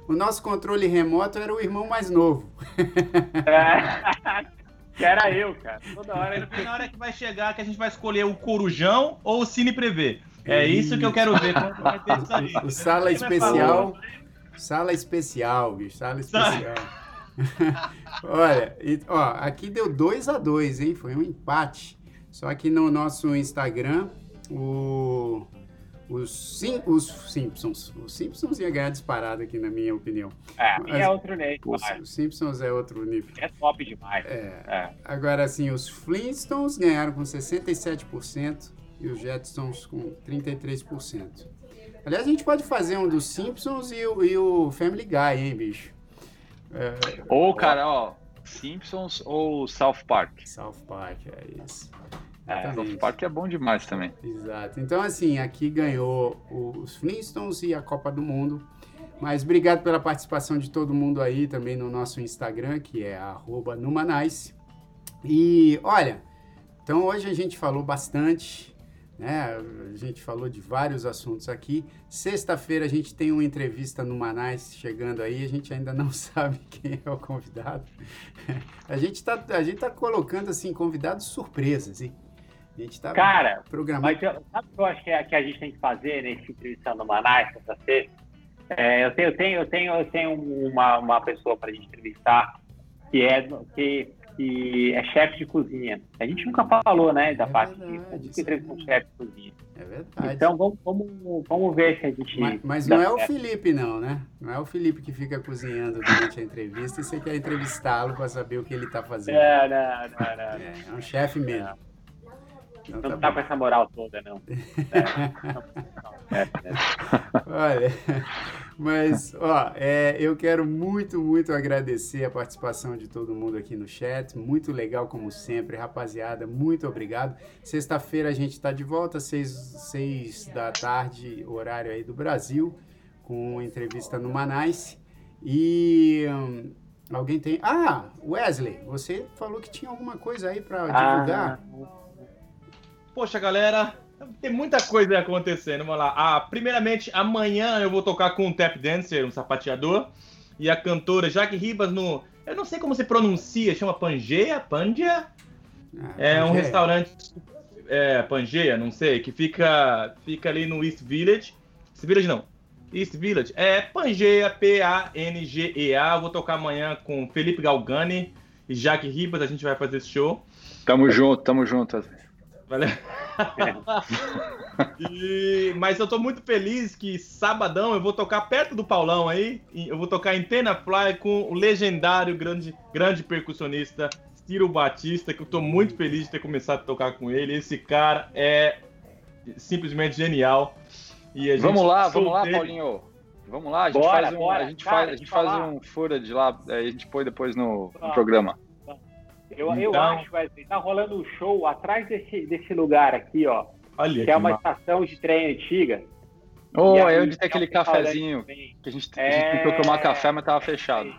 o nosso controle remoto era o irmão mais novo. É. Que era eu, cara. Toda hora. Na hora que vai chegar, que a gente vai escolher o Corujão ou o Cine Prevê. É isso que eu quero ver. vai ter isso aí. O sala especial. Sala especial, bicho. Sala especial. Olha, ó, aqui deu 2 a 2 hein? Foi um empate. Só que no nosso Instagram, o os, sim, os Simpsons. Os Simpsons ia ganhar disparado aqui, na minha opinião. É, Mas, é outro nível. Os, Simpsons é outro nível. É top demais. É. é. Agora, assim, os Flintstones ganharam com 67% e os Jetsons com 33%. Aliás, a gente pode fazer um dos Simpsons e o, e o Family Guy, hein, bicho? É, ou, cara, ó, Simpsons ou South Park? South Park, é isso. É, o Park é bom demais também. Exato. Então, assim, aqui ganhou os Flintstones e a Copa do Mundo. Mas obrigado pela participação de todo mundo aí também no nosso Instagram, que é @numanice. E olha, então hoje a gente falou bastante, né? A gente falou de vários assuntos aqui. Sexta-feira a gente tem uma entrevista no Manais chegando aí, a gente ainda não sabe quem é o convidado. A gente está a gente tá colocando assim convidados surpresas, hein? A gente tá Cara, programando. Mas eu, sabe o que eu acho que, é, que a gente tem que fazer nesse entrevista no Manaus, essa sexta? É, eu, tenho, eu, tenho, eu, tenho, eu tenho uma, uma pessoa para gente entrevistar que é, que, que é chefe de cozinha. A gente nunca falou, né, da é parte verdade, de entrevista com chefe de cozinha. É verdade. Então vamos, vamos, vamos ver se a gente. Mas, mas não é o Felipe, não, né? Não é o Felipe que fica cozinhando durante a entrevista e você quer entrevistá-lo para saber o que ele está fazendo. É, não, não, não. É, é um chefe mesmo. Não, não tá, tá com essa moral toda, não. É, é, Olha, mas, ó, é, eu quero muito, muito agradecer a participação de todo mundo aqui no chat. Muito legal, como sempre, rapaziada. Muito obrigado. Sexta-feira a gente está de volta, seis, seis da tarde, horário aí do Brasil, com entrevista no Manais. E. Hum, alguém tem. Ah, Wesley, você falou que tinha alguma coisa aí para divulgar. Poxa, galera, Tem muita coisa acontecendo, vamos lá. Ah, primeiramente, amanhã eu vou tocar com um tap dancer, um sapateador, e a cantora Jaque Ribas no. Eu não sei como se pronuncia, chama Pangeia? Pandia? Ah, é um restaurante. É, Pangeia, não sei, que fica, fica ali no East Village. East Village não. East Village. É Pangeia, P-A-N-G-E-A. Vou tocar amanhã com Felipe Galgani e Jaque Ribas. A gente vai fazer esse show. Tamo junto, tamo junto. Valeu. e, mas eu tô muito feliz que sabadão eu vou tocar perto do Paulão aí. Eu vou tocar em Tenafly com o legendário grande, grande percussionista Ciro Batista, que eu tô muito feliz de ter começado a tocar com ele. Esse cara é simplesmente genial. E vamos lá, vamos lá, Paulinho. Vamos lá, a gente bora, faz um, bora. a gente Cara, faz, a gente faz um fura de lá, a gente põe depois no, no programa. Eu, então... eu acho, Wesley, tá rolando um show atrás desse, desse lugar aqui, ó. Olha que, que é uma mal. estação de trem antiga. Oh, é onde tem aquele cafezinho que a gente, é... a gente tentou tomar café, mas tava fechado.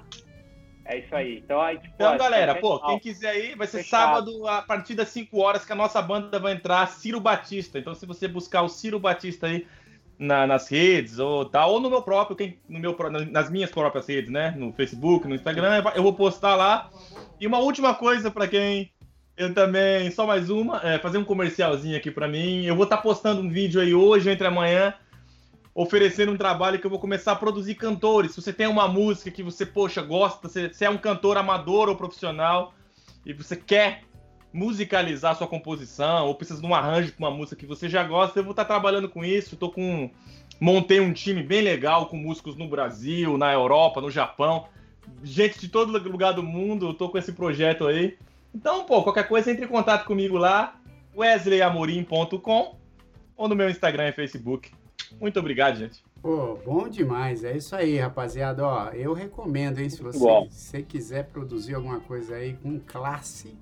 É isso aí. Então, aí, tipo, então galera, pô, quem quiser ir, vai ser fechado. sábado a partir das 5 horas que a nossa banda vai entrar, Ciro Batista. Então, se você buscar o Ciro Batista aí na, nas redes ou tal, ou no meu próprio, quem, no meu, nas minhas próprias redes, né? No Facebook, no Instagram, eu vou postar lá. E uma última coisa para quem eu também, só mais uma, é, fazer um comercialzinho aqui para mim. Eu vou estar tá postando um vídeo aí hoje, entre amanhã, oferecendo um trabalho que eu vou começar a produzir cantores. Se você tem uma música que você, poxa, gosta, se, se é um cantor amador ou profissional e você quer musicalizar sua composição ou precisa de um arranjo para uma música que você já gosta, eu vou estar tá trabalhando com isso. Estou com montei um time bem legal com músicos no Brasil, na Europa, no Japão, gente de todo lugar do mundo. Eu tô com esse projeto aí. Então, pô, qualquer coisa entre em contato comigo lá, wesleyamorim.com ou no meu Instagram e Facebook. Muito obrigado, gente. Pô, bom demais. É isso aí, rapaziada. Ó, eu recomendo, hein? Se você, se quiser produzir alguma coisa aí com classe,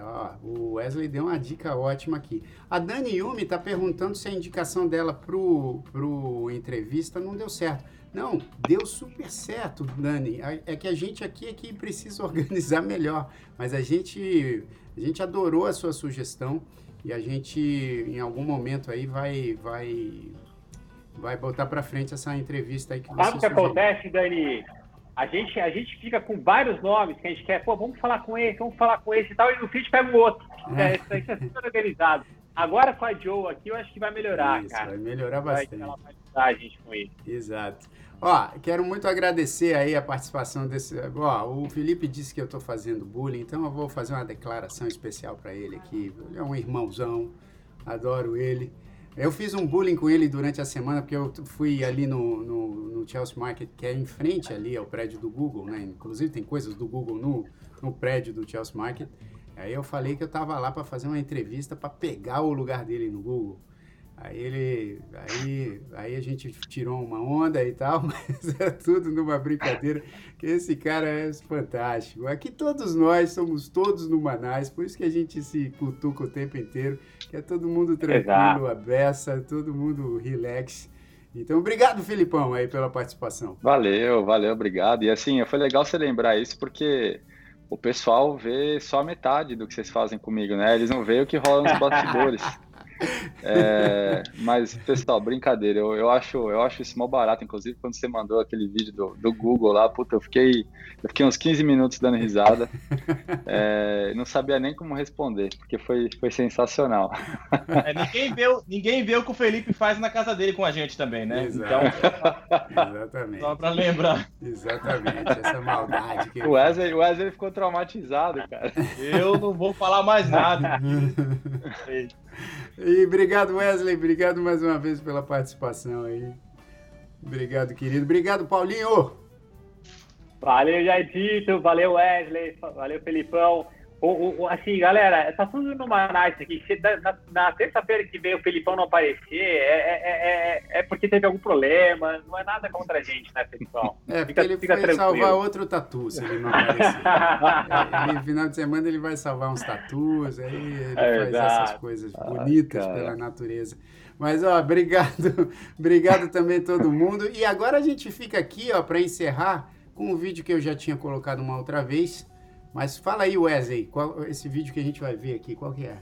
Ó, o Wesley deu uma dica ótima aqui. A Dani Yumi está perguntando se a indicação dela pro, pro entrevista não deu certo. Não, deu super certo, Dani. É que a gente aqui é que precisa organizar melhor. Mas a gente, a gente adorou a sua sugestão e a gente, em algum momento aí, vai, vai, vai botar para frente essa entrevista aí que você Sabe o que acontece, Dani? A gente, a gente fica com vários nomes que a gente quer, pô, vamos falar com esse, vamos falar com esse e tal, e no feed pega o outro. É, isso, isso é super organizado. Agora com a Joe aqui, eu acho que vai melhorar, isso, cara. Vai melhorar bastante. Ela vai ajudar a gente com isso. Exato. Ó, quero muito agradecer aí a participação desse. Ó, o Felipe disse que eu estou fazendo bullying, então eu vou fazer uma declaração especial para ele aqui. Ele é um irmãozão, adoro ele. Eu fiz um bullying com ele durante a semana, porque eu fui ali no, no, no, Chelsea Market, que é em frente ali ao prédio do Google, né? Inclusive tem coisas do Google no, no prédio do Chelsea Market. Aí eu falei que eu estava lá para fazer uma entrevista para pegar o lugar dele no Google. Aí ele. Aí, aí a gente tirou uma onda e tal, mas é tudo numa brincadeira, que esse cara é fantástico. Aqui todos nós somos todos no Manais, por isso que a gente se cutuca o tempo inteiro, que é todo mundo tranquilo, a beça, todo mundo relax. Então, obrigado, Filipão, aí pela participação. Valeu, valeu, obrigado. E assim, foi legal você lembrar isso, porque o pessoal vê só metade do que vocês fazem comigo, né? Eles não veem o que rola nos bastidores. É, mas, pessoal, brincadeira, eu, eu, acho, eu acho isso mó barato. Inclusive, quando você mandou aquele vídeo do, do Google lá, puta, eu fiquei, eu fiquei uns 15 minutos dando risada. É, não sabia nem como responder, porque foi, foi sensacional. É, ninguém, vê, ninguém vê o que o Felipe faz na casa dele com a gente também, né? Exato. Então, Exatamente. Só pra lembrar. Exatamente, essa maldade. Que... O Wesley, o Wesley ficou traumatizado, cara. Eu não vou falar mais nada. E obrigado, Wesley. Obrigado mais uma vez pela participação aí. Obrigado, querido. Obrigado, Paulinho. Valeu, Jairito. Valeu, Wesley. Valeu, Felipão. O, o, assim, galera, tá tudo numa nice aqui. Na, na terça-feira que vem o Felipão não aparecer, é, é, é, porque teve algum problema. Não é nada contra a gente, né, Felipão? É, porque fica, ele fica foi tranquilo. salvar outro tatu, se ele não aparecer. é, no final de semana ele vai salvar uns tatus, aí ele faz verdade. essas coisas bonitas ah, pela natureza. Mas, ó, obrigado, obrigado também todo mundo. E agora a gente fica aqui, ó, para encerrar com um vídeo que eu já tinha colocado uma outra vez mas fala aí, Wesley, qual, esse vídeo que a gente vai ver aqui, qual que é?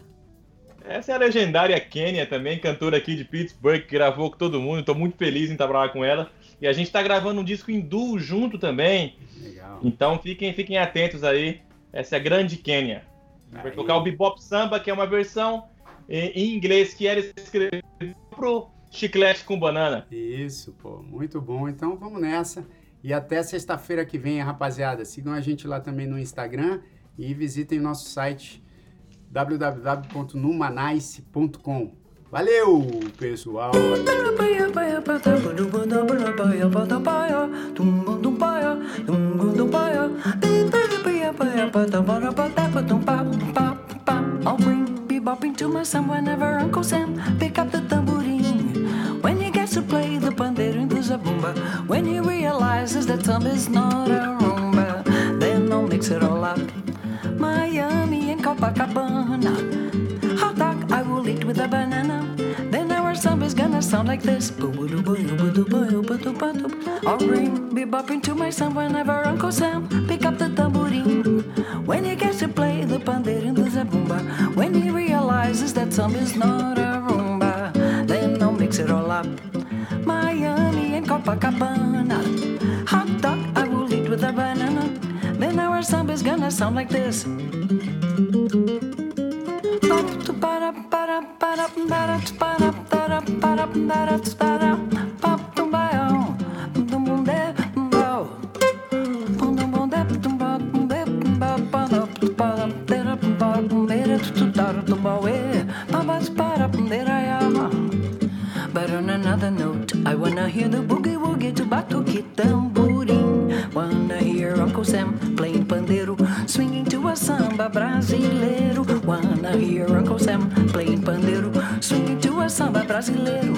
Essa é a legendária Kenya também, cantora aqui de Pittsburgh, que gravou com todo mundo. Estou muito feliz em trabalhar com ela. E a gente está gravando um disco em duo junto também. Legal. Então fiquem, fiquem atentos aí. Essa é a grande Kenya. Vai tocar o Bebop Samba, que é uma versão em inglês que era escrito pro chiclete com banana. Isso, pô, muito bom. Então vamos nessa. E até sexta-feira que vem, rapaziada. Sigam a gente lá também no Instagram e visitem nosso site www.numanice.com. Valeu, pessoal! I'll bring bebopping to my son whenever Uncle Sam pick up the tambourine. When he gets to play the pandeiro into zabumba, when he realizes that thumb is not a rumba, then I'll mix it all up. Miami and Copacabana. Hot dog I will eat with a banana. Then our samba's gonna sound like this. I'll bring bebopping to my son whenever Uncle Sam pick up the tambourine. When he gets to play the pandeiro and the zabumba. When he realizes that is not a rumba. Then I'll mix it all up. Miami and Copacabana. Hot dog I will eat with a banana. Then our samba's gonna sound like this. But on another note, I wanna hear the boogie woogie to batuque tamborim. Brasileiro.